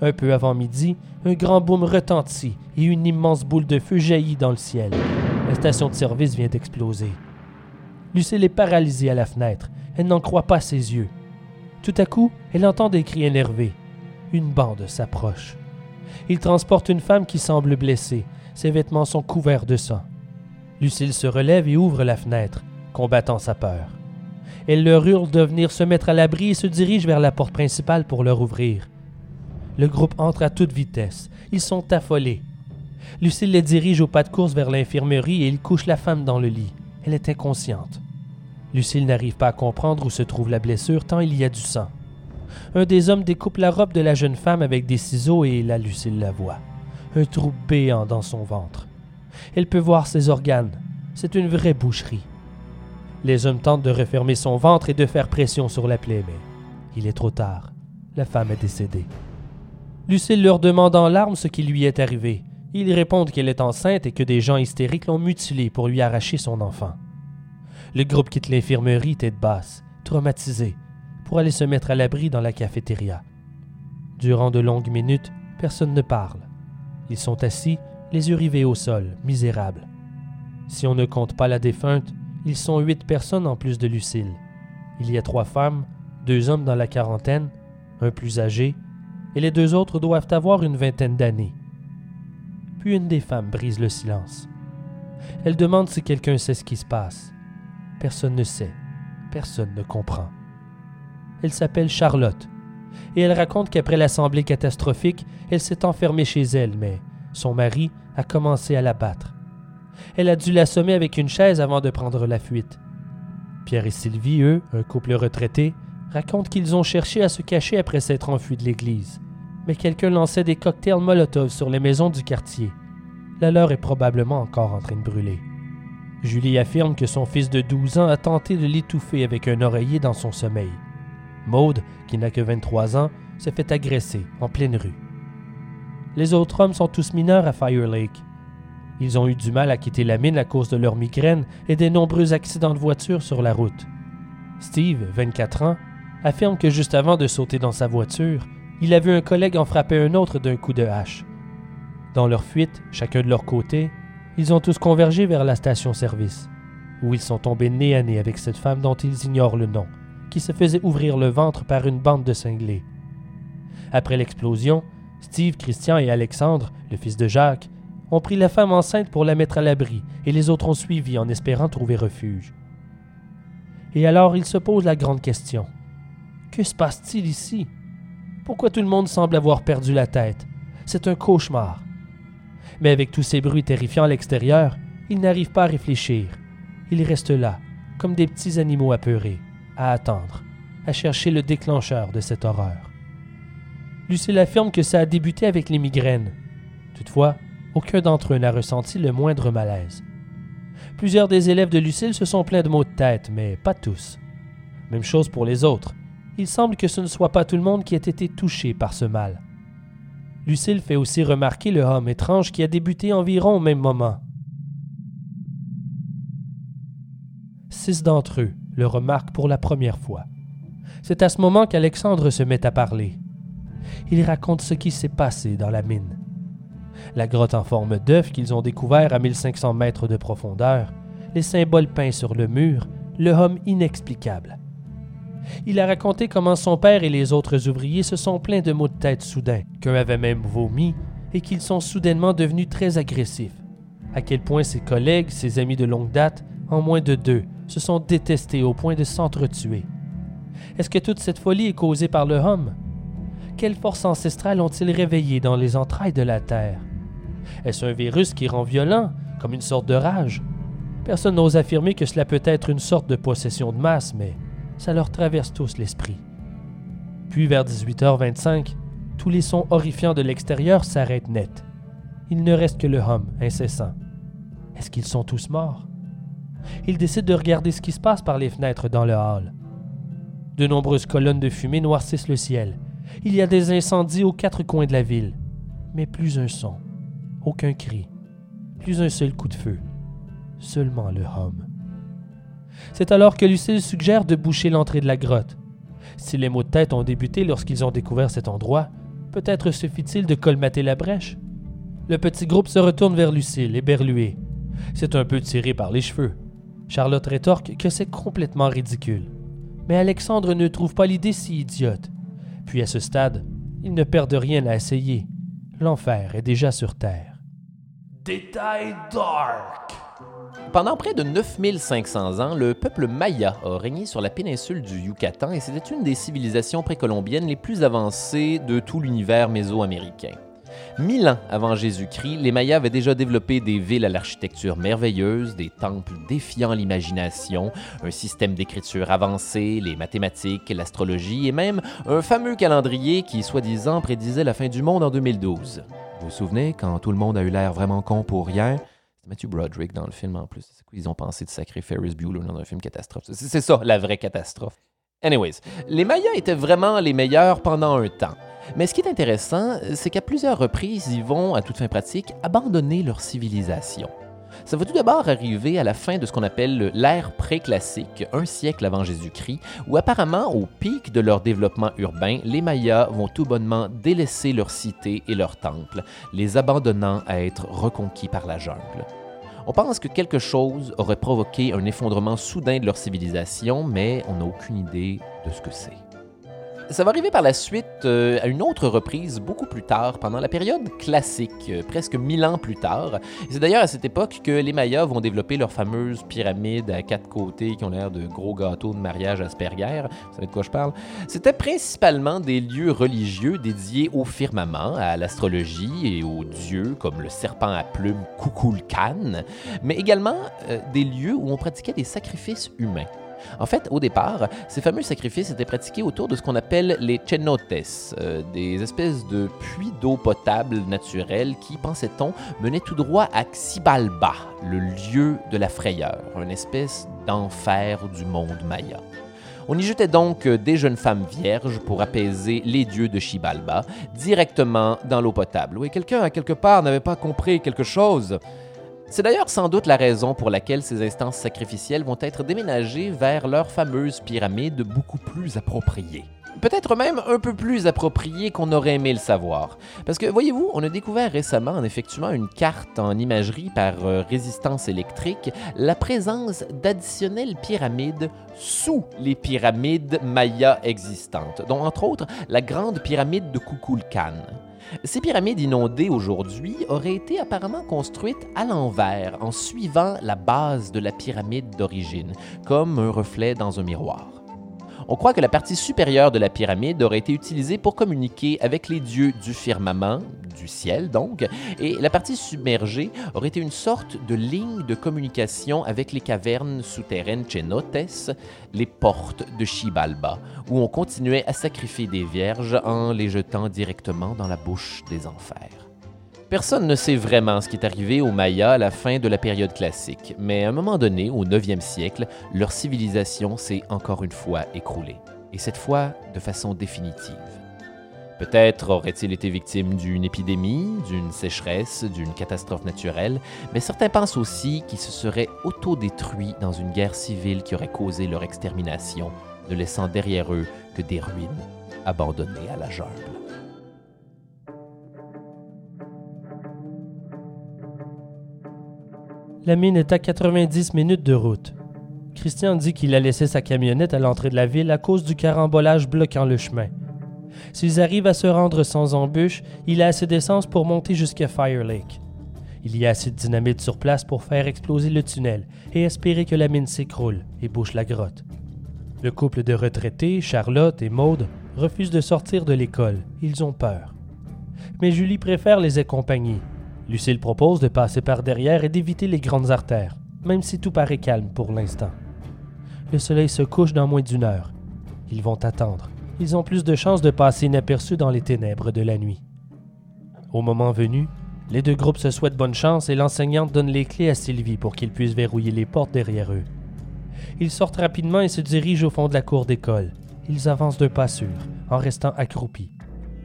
Un peu avant midi, un grand boom retentit et une immense boule de feu jaillit dans le ciel. La station de service vient d'exploser. Lucille est paralysée à la fenêtre. Elle n'en croit pas ses yeux. Tout à coup, elle entend des cris énervés. Une bande s'approche. Ils transportent une femme qui semble blessée. Ses vêtements sont couverts de sang. Lucille se relève et ouvre la fenêtre combattant sa peur. Elle leur hurle de venir se mettre à l'abri et se dirige vers la porte principale pour leur ouvrir. Le groupe entre à toute vitesse. Ils sont affolés. Lucille les dirige au pas de course vers l'infirmerie et il couche la femme dans le lit. Elle est inconsciente. Lucille n'arrive pas à comprendre où se trouve la blessure tant il y a du sang. Un des hommes découpe la robe de la jeune femme avec des ciseaux et là Lucille la voit. Un trou béant dans son ventre. Elle peut voir ses organes. C'est une vraie boucherie. Les hommes tentent de refermer son ventre et de faire pression sur la plaie, mais il est trop tard. La femme est décédée. Lucille leur demande en larmes ce qui lui est arrivé. Ils répondent qu'elle est enceinte et que des gens hystériques l'ont mutilée pour lui arracher son enfant. Le groupe quitte l'infirmerie tête basse, traumatisé, pour aller se mettre à l'abri dans la cafétéria. Durant de longues minutes, personne ne parle. Ils sont assis, les yeux rivés au sol, misérables. Si on ne compte pas la défunte, ils sont huit personnes en plus de Lucille. Il y a trois femmes, deux hommes dans la quarantaine, un plus âgé, et les deux autres doivent avoir une vingtaine d'années. Puis une des femmes brise le silence. Elle demande si quelqu'un sait ce qui se passe. Personne ne sait, personne ne comprend. Elle s'appelle Charlotte, et elle raconte qu'après l'assemblée catastrophique, elle s'est enfermée chez elle, mais son mari a commencé à la battre. Elle a dû l'assommer avec une chaise avant de prendre la fuite. Pierre et Sylvie, eux, un couple retraité, racontent qu'ils ont cherché à se cacher après s'être enfuis de l'église. Mais quelqu'un lançait des cocktails Molotov sur les maisons du quartier. La leur est probablement encore en train de brûler. Julie affirme que son fils de 12 ans a tenté de l'étouffer avec un oreiller dans son sommeil. Maude, qui n'a que 23 ans, se fait agresser en pleine rue. Les autres hommes sont tous mineurs à Fire Lake. Ils ont eu du mal à quitter la mine à cause de leur migraine et des nombreux accidents de voiture sur la route. Steve, 24 ans, affirme que juste avant de sauter dans sa voiture, il a vu un collègue en frapper un autre d'un coup de hache. Dans leur fuite, chacun de leur côté, ils ont tous convergé vers la station-service, où ils sont tombés nez à nez avec cette femme dont ils ignorent le nom, se faisait ouvrir le ventre par une bande de cinglés. Après l'explosion, Steve, Christian et Alexandre, le fils de Jacques, ont pris la femme enceinte pour la mettre à l'abri et les autres ont suivi en espérant trouver refuge. Et alors il se pose la grande question. Que se passe-t-il ici? Pourquoi tout le monde semble avoir perdu la tête? C'est un cauchemar. Mais avec tous ces bruits terrifiants à l'extérieur, ils n'arrivent pas à réfléchir. Ils restent là, comme des petits animaux apeurés, à attendre, à chercher le déclencheur de cette horreur. Lucille affirme que ça a débuté avec les migraines. Toutefois, aucun d'entre eux n'a ressenti le moindre malaise. Plusieurs des élèves de Lucille se sont plaints de maux de tête, mais pas tous. Même chose pour les autres. Il semble que ce ne soit pas tout le monde qui ait été touché par ce mal. Lucille fait aussi remarquer le homme étrange qui a débuté environ au même moment. Six d'entre eux le remarquent pour la première fois. C'est à ce moment qu'Alexandre se met à parler. Il raconte ce qui s'est passé dans la mine. La grotte en forme d'œuf qu'ils ont découvert à 1500 mètres de profondeur, les symboles peints sur le mur, le homme inexplicable. Il a raconté comment son père et les autres ouvriers se sont plaints de maux de tête soudains, qu'un avait même vomi, et qu'ils sont soudainement devenus très agressifs. À quel point ses collègues, ses amis de longue date, en moins de deux, se sont détestés au point de s'entretuer. Est-ce que toute cette folie est causée par le homme? Quelle force ancestrale ont-ils réveillé dans les entrailles de la Terre? Est-ce un virus qui rend violent, comme une sorte de rage? Personne n'ose affirmer que cela peut être une sorte de possession de masse, mais ça leur traverse tous l'esprit. Puis vers 18h25, tous les sons horrifiants de l'extérieur s'arrêtent net. Il ne reste que le hum incessant. Est-ce qu'ils sont tous morts? Ils décident de regarder ce qui se passe par les fenêtres dans le hall. De nombreuses colonnes de fumée noircissent le ciel. Il y a des incendies aux quatre coins de la ville. Mais plus un son, aucun cri, plus un seul coup de feu, seulement le hum. C'est alors que Lucille suggère de boucher l'entrée de la grotte. Si les maux de tête ont débuté lorsqu'ils ont découvert cet endroit, peut-être suffit-il de colmater la brèche. Le petit groupe se retourne vers Lucille, éberlué. C'est un peu tiré par les cheveux. Charlotte rétorque que c'est complètement ridicule. Mais Alexandre ne trouve pas l'idée si idiote. Puis à ce stade, ils ne perdent rien à essayer. L'enfer est déjà sur Terre. Détail dark. Pendant près de 9500 ans, le peuple maya a régné sur la péninsule du Yucatan et c'était une des civilisations précolombiennes les plus avancées de tout l'univers mésoaméricain. Mille ans avant Jésus-Christ, les Mayas avaient déjà développé des villes à l'architecture merveilleuse, des temples défiant l'imagination, un système d'écriture avancé, les mathématiques, l'astrologie et même un fameux calendrier qui, soi-disant, prédisait la fin du monde en 2012. Vous vous souvenez quand tout le monde a eu l'air vraiment con pour rien? Matthew Broderick dans le film en plus. C'est quoi ils ont pensé de sacrer Ferris Bueller dans un film catastrophe? C'est ça, la vraie catastrophe. Anyways, les Mayas étaient vraiment les meilleurs pendant un temps. Mais ce qui est intéressant, c'est qu'à plusieurs reprises, ils vont, à toute fin pratique, abandonner leur civilisation. Ça va tout d'abord arriver à la fin de ce qu'on appelle l'ère préclassique, un siècle avant Jésus-Christ, où apparemment, au pic de leur développement urbain, les Mayas vont tout bonnement délaisser leurs cités et leurs temples, les abandonnant à être reconquis par la jungle. On pense que quelque chose aurait provoqué un effondrement soudain de leur civilisation, mais on n'a aucune idée de ce que c'est. Ça va arriver par la suite euh, à une autre reprise beaucoup plus tard, pendant la période classique, euh, presque mille ans plus tard. C'est d'ailleurs à cette époque que les Mayas vont développer leurs fameuses pyramides à quatre côtés qui ont l'air de gros gâteaux de mariage Asperger. Vous savez de quoi je parle? C'était principalement des lieux religieux dédiés au firmament, à l'astrologie et aux dieux comme le serpent à plumes Kukulkan, mais également euh, des lieux où on pratiquait des sacrifices humains. En fait, au départ, ces fameux sacrifices étaient pratiqués autour de ce qu'on appelle les cenotes, euh, des espèces de puits d'eau potable naturelle qui, pensait-on, menaient tout droit à Xibalba, le lieu de la frayeur, une espèce d'enfer du monde maya. On y jetait donc des jeunes femmes vierges pour apaiser les dieux de Xibalba directement dans l'eau potable. Oui, quelqu'un à quelque part n'avait pas compris quelque chose. C'est d'ailleurs sans doute la raison pour laquelle ces instances sacrificielles vont être déménagées vers leurs fameuses pyramides beaucoup plus appropriées. Peut-être même un peu plus appropriées qu'on aurait aimé le savoir. Parce que, voyez-vous, on a découvert récemment, en effectuant une carte en imagerie par euh, résistance électrique, la présence d'additionnelles pyramides sous les pyramides mayas existantes, dont entre autres la grande pyramide de Kukulkan. Ces pyramides inondées aujourd'hui auraient été apparemment construites à l'envers, en suivant la base de la pyramide d'origine, comme un reflet dans un miroir. On croit que la partie supérieure de la pyramide aurait été utilisée pour communiquer avec les dieux du firmament, du ciel donc, et la partie submergée aurait été une sorte de ligne de communication avec les cavernes souterraines Cenotes, les portes de Xibalba, où on continuait à sacrifier des vierges en les jetant directement dans la bouche des enfers. Personne ne sait vraiment ce qui est arrivé aux Mayas à la fin de la période classique, mais à un moment donné, au 9e siècle, leur civilisation s'est encore une fois écroulée, et cette fois de façon définitive. Peut-être auraient-ils été victimes d'une épidémie, d'une sécheresse, d'une catastrophe naturelle, mais certains pensent aussi qu'ils se seraient autodétruits dans une guerre civile qui aurait causé leur extermination, ne laissant derrière eux que des ruines abandonnées à la jungle. La mine est à 90 minutes de route. Christian dit qu'il a laissé sa camionnette à l'entrée de la ville à cause du carambolage bloquant le chemin. S'ils arrivent à se rendre sans embûche, il a assez d'essence pour monter jusqu'à Fire Lake. Il y a assez de dynamite sur place pour faire exploser le tunnel et espérer que la mine s'écroule et bouche la grotte. Le couple de retraités, Charlotte et Maude, refusent de sortir de l'école. Ils ont peur. Mais Julie préfère les accompagner. Lucille propose de passer par derrière et d'éviter les grandes artères, même si tout paraît calme pour l'instant. Le soleil se couche dans moins d'une heure. Ils vont attendre. Ils ont plus de chances de passer inaperçus dans les ténèbres de la nuit. Au moment venu, les deux groupes se souhaitent bonne chance et l'enseignante donne les clés à Sylvie pour qu'ils puissent verrouiller les portes derrière eux. Ils sortent rapidement et se dirigent au fond de la cour d'école. Ils avancent d'un pas sûr, en restant accroupis.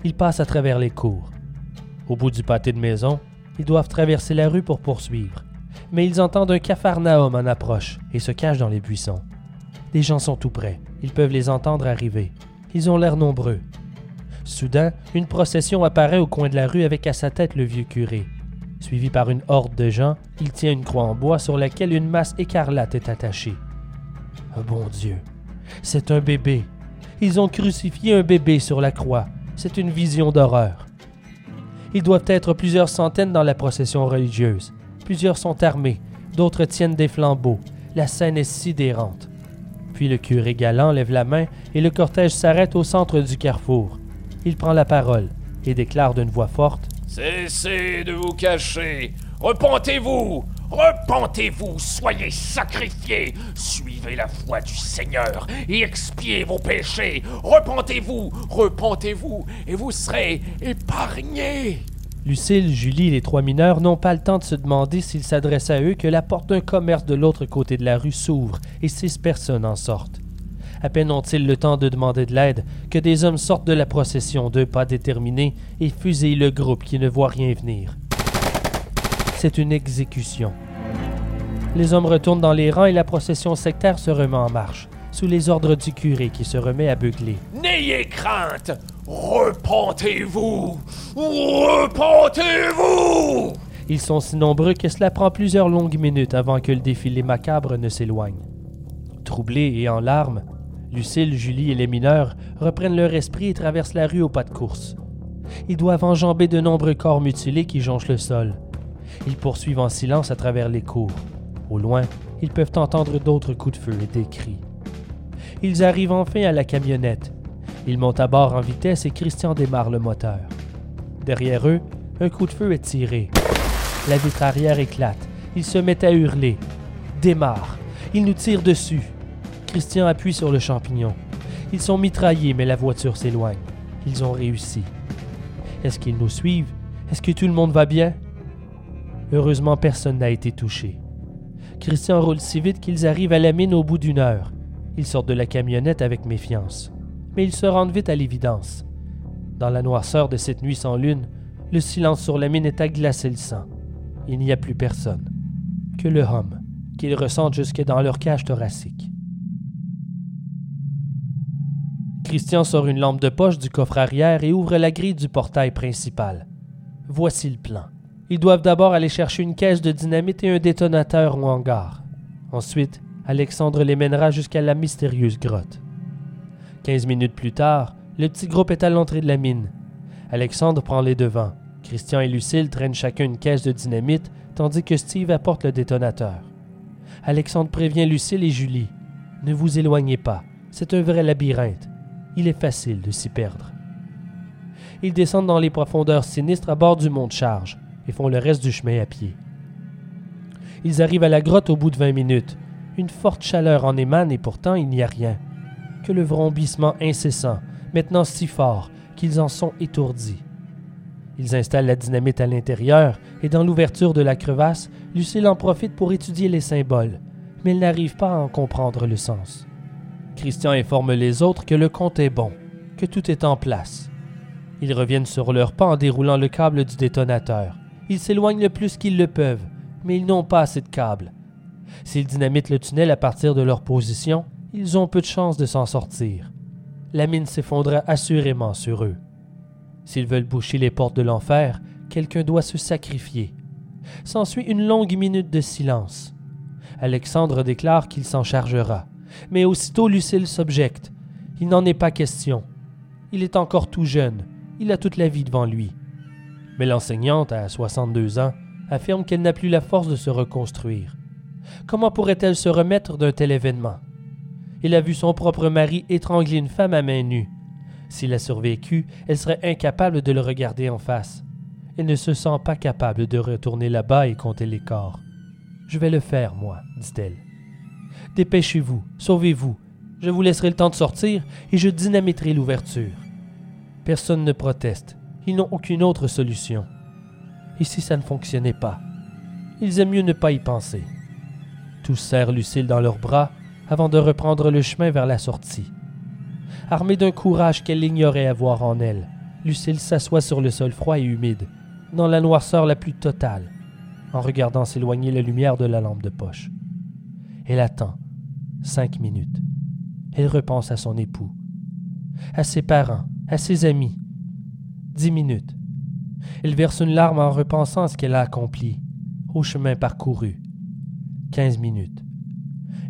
Ils passent à travers les cours. Au bout du pâté de maison, ils doivent traverser la rue pour poursuivre. Mais ils entendent un capharnaüm en approche et se cachent dans les buissons. Des gens sont tout près. Ils peuvent les entendre arriver. Ils ont l'air nombreux. Soudain, une procession apparaît au coin de la rue avec à sa tête le vieux curé. Suivi par une horde de gens, il tient une croix en bois sur laquelle une masse écarlate est attachée. Oh bon Dieu, c'est un bébé. Ils ont crucifié un bébé sur la croix. C'est une vision d'horreur. Ils doivent être plusieurs centaines dans la procession religieuse. Plusieurs sont armés, d'autres tiennent des flambeaux. La scène est sidérante. Puis le curé galant lève la main et le cortège s'arrête au centre du carrefour. Il prend la parole et déclare d'une voix forte Cessez de vous cacher. Repentez-vous. Repentez-vous. Soyez sacrifiés. Suivez la voie du Seigneur et expiez vos péchés. Repentez-vous. Repentez-vous et vous serez épargnés. Lucille, Julie et les trois mineurs n'ont pas le temps de se demander s'il s'adresse à eux que la porte d'un commerce de l'autre côté de la rue s'ouvre et six personnes en sortent. À peine ont-ils le temps de demander de l'aide que des hommes sortent de la procession, deux pas déterminés, et fusillent le groupe qui ne voit rien venir. C'est une exécution. Les hommes retournent dans les rangs et la procession sectaire se remet en marche, sous les ordres du curé qui se remet à beugler. N'ayez crainte Repentez-vous Repentez-vous Ils sont si nombreux que cela prend plusieurs longues minutes avant que le défilé macabre ne s'éloigne. Troublés et en larmes, Lucille, Julie et les mineurs reprennent leur esprit et traversent la rue au pas de course. Ils doivent enjamber de nombreux corps mutilés qui jonchent le sol. Ils poursuivent en silence à travers les cours. Au loin, ils peuvent entendre d'autres coups de feu et des cris. Ils arrivent enfin à la camionnette. Ils montent à bord en vitesse et Christian démarre le moteur. Derrière eux, un coup de feu est tiré. La vitre arrière éclate. Ils se mettent à hurler. Démarre. Ils nous tirent dessus. Christian appuie sur le champignon. Ils sont mitraillés, mais la voiture s'éloigne. Ils ont réussi. Est-ce qu'ils nous suivent? Est-ce que tout le monde va bien? Heureusement, personne n'a été touché. Christian roule si vite qu'ils arrivent à la mine au bout d'une heure. Ils sortent de la camionnette avec méfiance. Mais ils se rendent vite à l'évidence. Dans la noirceur de cette nuit sans lune, le silence sur la mine est à glacer le sang. Il n'y a plus personne. Que le hum qu'ils ressentent jusque dans leur cage thoracique. Christian sort une lampe de poche du coffre arrière et ouvre la grille du portail principal. Voici le plan. Ils doivent d'abord aller chercher une caisse de dynamite et un détonateur au hangar. Ensuite, Alexandre les mènera jusqu'à la mystérieuse grotte. Quinze minutes plus tard, le petit groupe est à l'entrée de la mine. Alexandre prend les devants. Christian et Lucille traînent chacun une caisse de dynamite, tandis que Steve apporte le détonateur. Alexandre prévient Lucille et Julie. Ne vous éloignez pas, c'est un vrai labyrinthe. Il est facile de s'y perdre. Ils descendent dans les profondeurs sinistres à bord du mont charge et font le reste du chemin à pied. Ils arrivent à la grotte au bout de vingt minutes. Une forte chaleur en émane et pourtant il n'y a rien. Que le vrombissement incessant, maintenant si fort qu'ils en sont étourdis. Ils installent la dynamite à l'intérieur et dans l'ouverture de la crevasse, Lucille en profite pour étudier les symboles, mais elle n'arrive pas à en comprendre le sens. Christian informe les autres que le compte est bon, que tout est en place. Ils reviennent sur leur pas en déroulant le câble du détonateur. Ils s'éloignent le plus qu'ils le peuvent, mais ils n'ont pas assez de câbles. S'ils dynamitent le tunnel à partir de leur position, ils ont peu de chances de s'en sortir. La mine s'effondra assurément sur eux. S'ils veulent boucher les portes de l'enfer, quelqu'un doit se sacrifier. S'ensuit une longue minute de silence. Alexandre déclare qu'il s'en chargera, mais aussitôt Lucille s'objecte. Il n'en est pas question. Il est encore tout jeune, il a toute la vie devant lui. Mais l'enseignante, à 62 ans, affirme qu'elle n'a plus la force de se reconstruire. Comment pourrait-elle se remettre d'un tel événement? Il a vu son propre mari étrangler une femme à main nue. S'il a survécu, elle serait incapable de le regarder en face. Elle ne se sent pas capable de retourner là-bas et compter les corps. Je vais le faire, moi, dit-elle. Dépêchez-vous, sauvez-vous. Je vous laisserai le temps de sortir et je dynamiterai l'ouverture. Personne ne proteste. Ils n'ont aucune autre solution. Et si ça ne fonctionnait pas Ils aiment mieux ne pas y penser. Tous serrent Lucille dans leurs bras avant de reprendre le chemin vers la sortie. Armée d'un courage qu'elle ignorait avoir en elle, Lucille s'assoit sur le sol froid et humide, dans la noirceur la plus totale, en regardant s'éloigner la lumière de la lampe de poche. Elle attend cinq minutes. Elle repense à son époux, à ses parents, à ses amis. Dix minutes. Elle verse une larme en repensant à ce qu'elle a accompli, au chemin parcouru. Quinze minutes.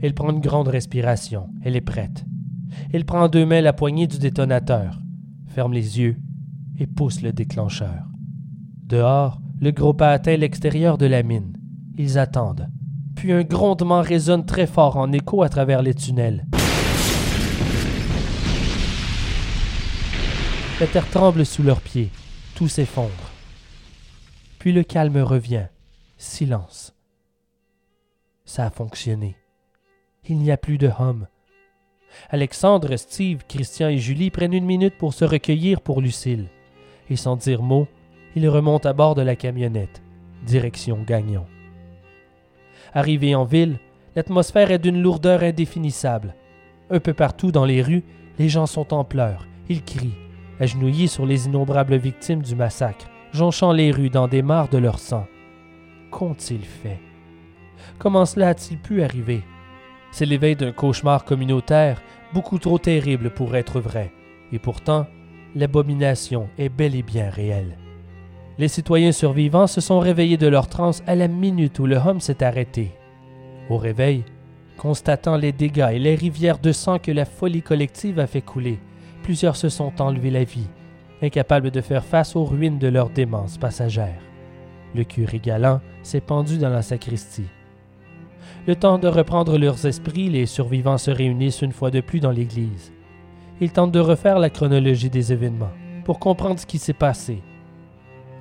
Elle prend une grande respiration. Elle est prête. Elle prend en deux mains la poignée du détonateur, ferme les yeux et pousse le déclencheur. Dehors, le groupe a atteint l'extérieur de la mine. Ils attendent. Puis un grondement résonne très fort en écho à travers les tunnels. La terre tremble sous leurs pieds. Tout s'effondre. Puis le calme revient. Silence. Ça a fonctionné. Il n'y a plus de hum. Alexandre, Steve, Christian et Julie prennent une minute pour se recueillir pour Lucille. Et sans dire mot, Il remonte à bord de la camionnette, direction Gagnon. Arrivé en ville, l'atmosphère est d'une lourdeur indéfinissable. Un peu partout dans les rues, les gens sont en pleurs, ils crient, agenouillés sur les innombrables victimes du massacre, jonchant les rues dans des mares de leur sang. Qu'ont-ils fait? Comment cela a-t-il pu arriver? C'est l'éveil d'un cauchemar communautaire beaucoup trop terrible pour être vrai, et pourtant, l'abomination est bel et bien réelle. Les citoyens survivants se sont réveillés de leur transe à la minute où le homme s'est arrêté. Au réveil, constatant les dégâts et les rivières de sang que la folie collective a fait couler, plusieurs se sont enlevés la vie, incapables de faire face aux ruines de leur démence passagère. Le curé galant s'est pendu dans la sacristie. Le temps de reprendre leurs esprits, les survivants se réunissent une fois de plus dans l'église. Ils tentent de refaire la chronologie des événements pour comprendre ce qui s'est passé.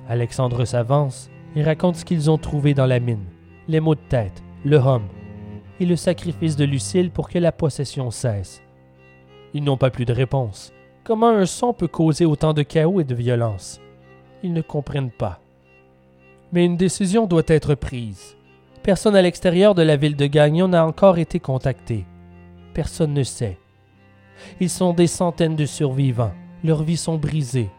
Alexandre s'avance et raconte ce qu'ils ont trouvé dans la mine, les maux de tête, le homme et le sacrifice de Lucille pour que la possession cesse. Ils n'ont pas plus de réponse. Comment un son peut causer autant de chaos et de violence? Ils ne comprennent pas. Mais une décision doit être prise. Personne à l'extérieur de la ville de Gagnon n'a encore été contacté. Personne ne sait. Ils sont des centaines de survivants. Leurs vies sont brisées.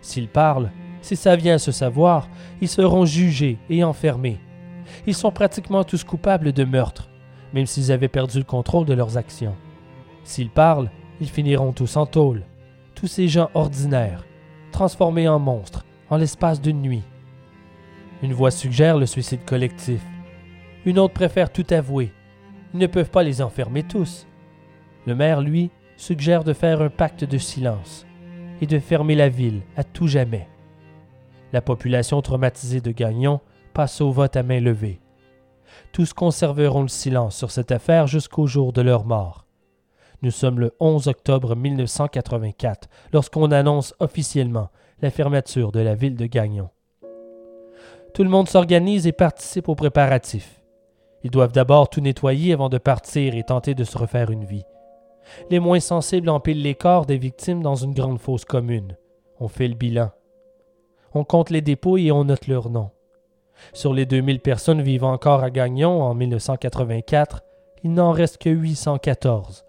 S'ils parlent, si ça vient à se savoir, ils seront jugés et enfermés. Ils sont pratiquement tous coupables de meurtre, même s'ils avaient perdu le contrôle de leurs actions. S'ils parlent, ils finiront tous en tôle. Tous ces gens ordinaires, transformés en monstres, en l'espace d'une nuit. Une voix suggère le suicide collectif. Une autre préfère tout avouer. Ils ne peuvent pas les enfermer tous. Le maire, lui, suggère de faire un pacte de silence et de fermer la ville à tout jamais. La population traumatisée de Gagnon passe au vote à main levée. Tous conserveront le silence sur cette affaire jusqu'au jour de leur mort. Nous sommes le 11 octobre 1984 lorsqu'on annonce officiellement la fermeture de la ville de Gagnon. Tout le monde s'organise et participe aux préparatifs. Ils doivent d'abord tout nettoyer avant de partir et tenter de se refaire une vie. Les moins sensibles empilent les corps des victimes dans une grande fosse commune. On fait le bilan. On compte les dépouilles et on note leurs noms. Sur les 2000 personnes vivant encore à Gagnon en 1984, il n'en reste que 814.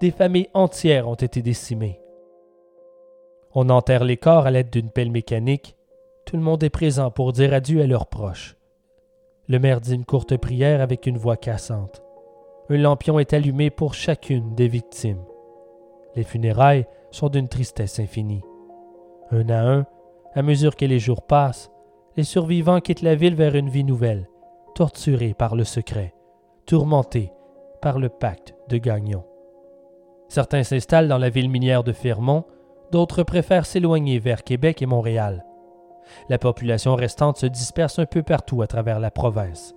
Des familles entières ont été décimées. On enterre les corps à l'aide d'une pelle mécanique. Tout le monde est présent pour dire adieu à leurs proches. Le maire dit une courte prière avec une voix cassante. Un lampion est allumé pour chacune des victimes. Les funérailles sont d'une tristesse infinie. Un à un, à mesure que les jours passent, les survivants quittent la ville vers une vie nouvelle, torturés par le secret, tourmentés par le pacte de Gagnon. Certains s'installent dans la ville minière de Fermont, d'autres préfèrent s'éloigner vers Québec et Montréal. La population restante se disperse un peu partout à travers la province.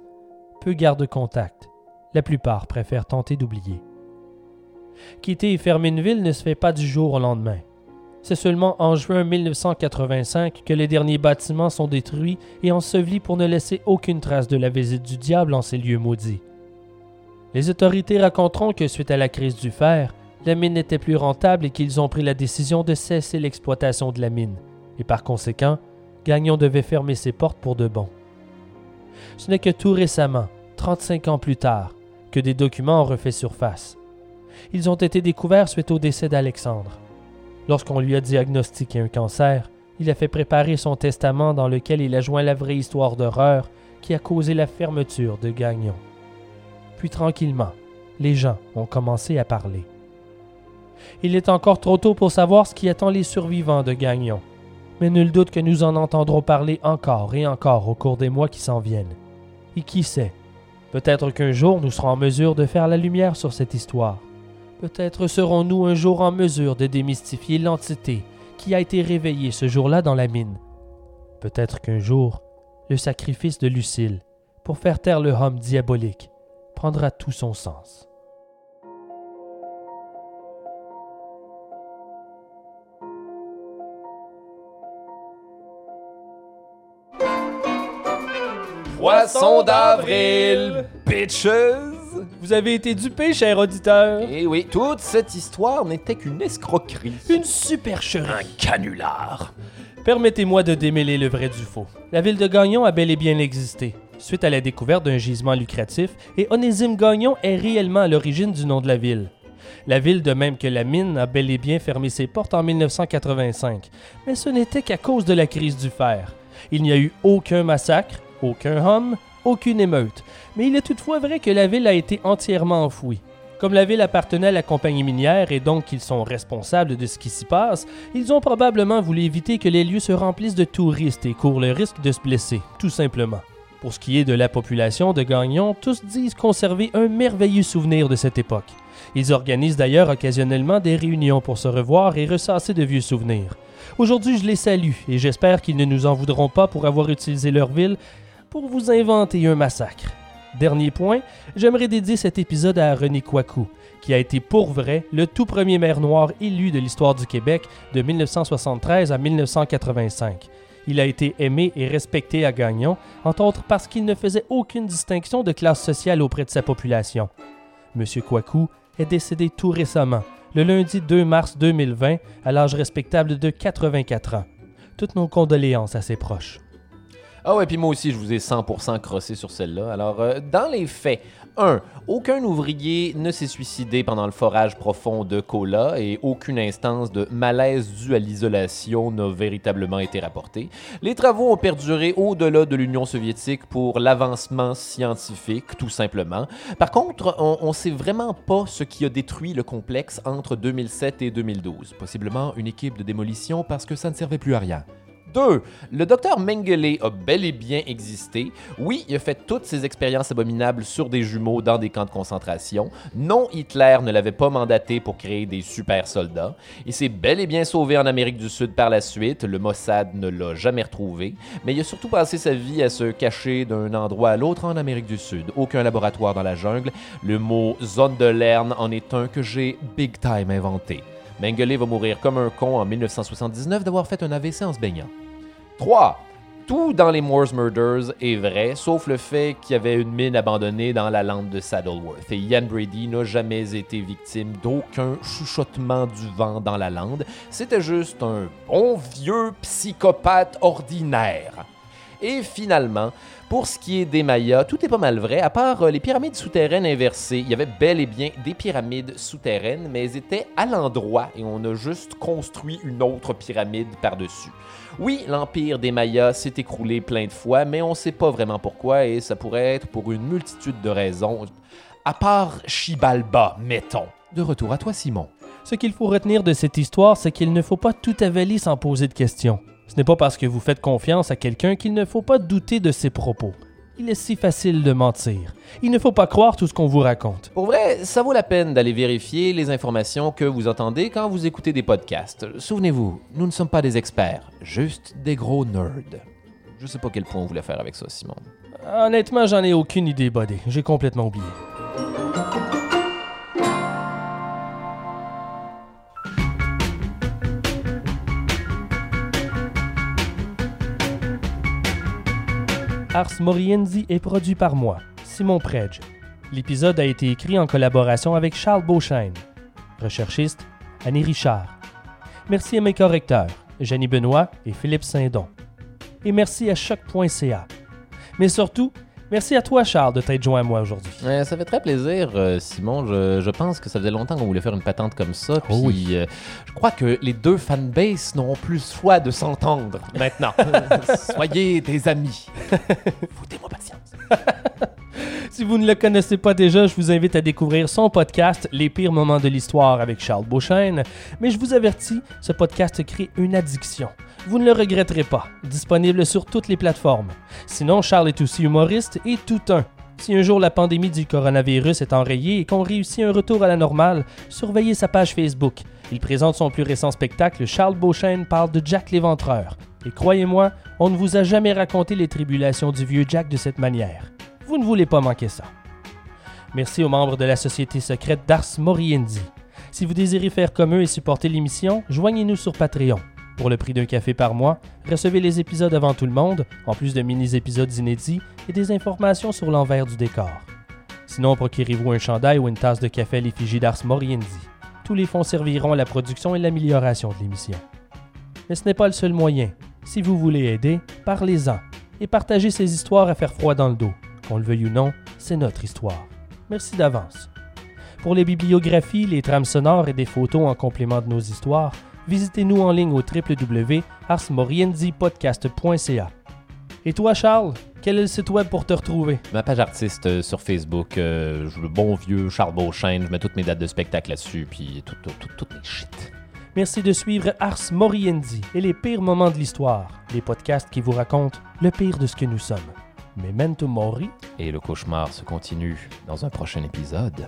Peu gardent contact. La plupart préfèrent tenter d'oublier. Quitter et fermer une ville ne se fait pas du jour au lendemain. C'est seulement en juin 1985 que les derniers bâtiments sont détruits et ensevelis pour ne laisser aucune trace de la visite du diable en ces lieux maudits. Les autorités raconteront que suite à la crise du fer, la mine n'était plus rentable et qu'ils ont pris la décision de cesser l'exploitation de la mine, et par conséquent, Gagnon devait fermer ses portes pour de bon. Ce n'est que tout récemment, 35 ans plus tard, que des documents ont refait surface. Ils ont été découverts suite au décès d'Alexandre. Lorsqu'on lui a diagnostiqué un cancer, il a fait préparer son testament dans lequel il a joint la vraie histoire d'horreur qui a causé la fermeture de Gagnon. Puis tranquillement, les gens ont commencé à parler. Il est encore trop tôt pour savoir ce qui attend les survivants de Gagnon, mais nul doute que nous en entendrons parler encore et encore au cours des mois qui s'en viennent. Et qui sait, peut-être qu'un jour nous serons en mesure de faire la lumière sur cette histoire. Peut-être serons-nous un jour en mesure de démystifier l'entité qui a été réveillée ce jour-là dans la mine. Peut-être qu'un jour, le sacrifice de Lucille, pour faire taire le homme diabolique, prendra tout son sens. Poisson d'avril, bitches! Vous avez été dupé, cher auditeur. Et oui, toute cette histoire n'était qu'une escroquerie. Une supercherie. Un canular. Permettez-moi de démêler le vrai du faux. La ville de Gagnon a bel et bien existé, suite à la découverte d'un gisement lucratif, et Onésime Gagnon est réellement à l'origine du nom de la ville. La ville, de même que la mine, a bel et bien fermé ses portes en 1985, mais ce n'était qu'à cause de la crise du fer. Il n'y a eu aucun massacre, aucun homme, aucune émeute, mais il est toutefois vrai que la ville a été entièrement enfouie. Comme la ville appartenait à la compagnie minière et donc qu'ils sont responsables de ce qui s'y passe, ils ont probablement voulu éviter que les lieux se remplissent de touristes et courent le risque de se blesser, tout simplement. Pour ce qui est de la population de Gagnon, tous disent conserver un merveilleux souvenir de cette époque. Ils organisent d'ailleurs occasionnellement des réunions pour se revoir et ressasser de vieux souvenirs. Aujourd'hui, je les salue et j'espère qu'ils ne nous en voudront pas pour avoir utilisé leur ville pour vous inventer un massacre. Dernier point, j'aimerais dédier cet épisode à René Kouakou, qui a été pour vrai le tout premier maire noir élu de l'histoire du Québec de 1973 à 1985. Il a été aimé et respecté à Gagnon, entre autres parce qu'il ne faisait aucune distinction de classe sociale auprès de sa population. Monsieur Kouakou est décédé tout récemment, le lundi 2 mars 2020, à l'âge respectable de 84 ans. Toutes nos condoléances à ses proches. Ah ouais, puis moi aussi, je vous ai 100% crossé sur celle-là. Alors, euh, dans les faits, 1. Aucun ouvrier ne s'est suicidé pendant le forage profond de Kola et aucune instance de malaise due à l'isolation n'a véritablement été rapportée. Les travaux ont perduré au-delà de l'Union soviétique pour l'avancement scientifique, tout simplement. Par contre, on ne sait vraiment pas ce qui a détruit le complexe entre 2007 et 2012. Possiblement une équipe de démolition parce que ça ne servait plus à rien. 2. Le docteur Mengele a bel et bien existé. Oui, il a fait toutes ses expériences abominables sur des jumeaux dans des camps de concentration. Non, Hitler ne l'avait pas mandaté pour créer des super soldats. Il s'est bel et bien sauvé en Amérique du Sud par la suite. Le Mossad ne l'a jamais retrouvé. Mais il a surtout passé sa vie à se cacher d'un endroit à l'autre en Amérique du Sud. Aucun laboratoire dans la jungle. Le mot zone de Lerne en est un que j'ai big time inventé. Mengele va mourir comme un con en 1979 d'avoir fait un AVC en se baignant. 3. Tout dans les Moores Murders est vrai, sauf le fait qu'il y avait une mine abandonnée dans la lande de Saddleworth. Et Ian Brady n'a jamais été victime d'aucun chuchotement du vent dans la lande. C'était juste un bon vieux psychopathe ordinaire. Et finalement, pour ce qui est des Mayas, tout est pas mal vrai, à part euh, les pyramides souterraines inversées. Il y avait bel et bien des pyramides souterraines, mais elles étaient à l'endroit et on a juste construit une autre pyramide par-dessus. Oui, l'empire des Mayas s'est écroulé plein de fois, mais on sait pas vraiment pourquoi et ça pourrait être pour une multitude de raisons. À part Chibalba, mettons. De retour à toi, Simon. Ce qu'il faut retenir de cette histoire, c'est qu'il ne faut pas tout avaler sans poser de questions. Ce n'est pas parce que vous faites confiance à quelqu'un qu'il ne faut pas douter de ses propos. Il est si facile de mentir. Il ne faut pas croire tout ce qu'on vous raconte. Pour vrai, ça vaut la peine d'aller vérifier les informations que vous entendez quand vous écoutez des podcasts. Souvenez-vous, nous ne sommes pas des experts, juste des gros nerds. Je sais pas quel point on voulait faire avec ça, Simon. Honnêtement, j'en ai aucune idée, Buddy. J'ai complètement oublié. Ars Moriendi est produit par moi, Simon Predge. L'épisode a été écrit en collaboration avec Charles Beauchesne. Recherchiste, Annie Richard. Merci à mes correcteurs, Jenny Benoît et Philippe Saint-Don. Et merci à choc.ca. Mais surtout, merci à toi, Charles, de t'être joint à moi aujourd'hui. Euh, ça fait très plaisir, euh, Simon. Je, je pense que ça faisait longtemps qu'on voulait faire une patente comme ça. Puis, Oh oui. euh, je crois que les deux fanbases n'auront plus foi de s'entendre maintenant. Soyez des amis. Foutez-moi patience. Si vous ne le connaissez pas déjà, je vous invite à découvrir son podcast Les pires moments de l'histoire avec Charles Beauchesne. Mais je vous avertis, ce podcast crée une addiction. Vous ne le regretterez pas. Disponible sur toutes les plateformes. Sinon, Charles est aussi humoriste et tout un. Si un jour la pandémie du coronavirus est enrayée et qu'on réussit un retour à la normale, surveillez sa page Facebook. Il présente son plus récent spectacle Charles Beauchesne parle de Jack l'Éventreur. Et croyez-moi, on ne vous a jamais raconté les tribulations du vieux Jack de cette manière. Vous ne voulez pas manquer ça. Merci aux membres de la société secrète d'Ars Moriendi. Si vous désirez faire comme eux et supporter l'émission, joignez-nous sur Patreon. Pour le prix d'un café par mois, recevez les épisodes avant tout le monde, en plus de mini-épisodes inédits et des informations sur l'envers du décor. Sinon, procurez-vous un chandail ou une tasse de café à l'effigie d'Ars Moriendi. Tous les fonds serviront à la production et l'amélioration de l'émission. Mais ce n'est pas le seul moyen. Si vous voulez aider, parlez-en et partagez ces histoires à faire froid dans le dos. Qu'on le veuille ou non, c'est notre histoire. Merci d'avance. Pour les bibliographies, les trames sonores et des photos en complément de nos histoires, visitez-nous en ligne au www.arsmorienzipodcast.ca. Et toi, Charles, quel est le site web pour te retrouver? Ma page artiste euh, sur Facebook, euh, le bon vieux Charles Beauchesne, je mets toutes mes dates de spectacle là-dessus, puis tout, tout, tout, toutes les shit. Merci de suivre Ars Moriendi et les pires moments de l'histoire, les podcasts qui vous racontent le pire de ce que nous sommes. Memento Mori, Et le cauchemar se continue dans un prochain épisode.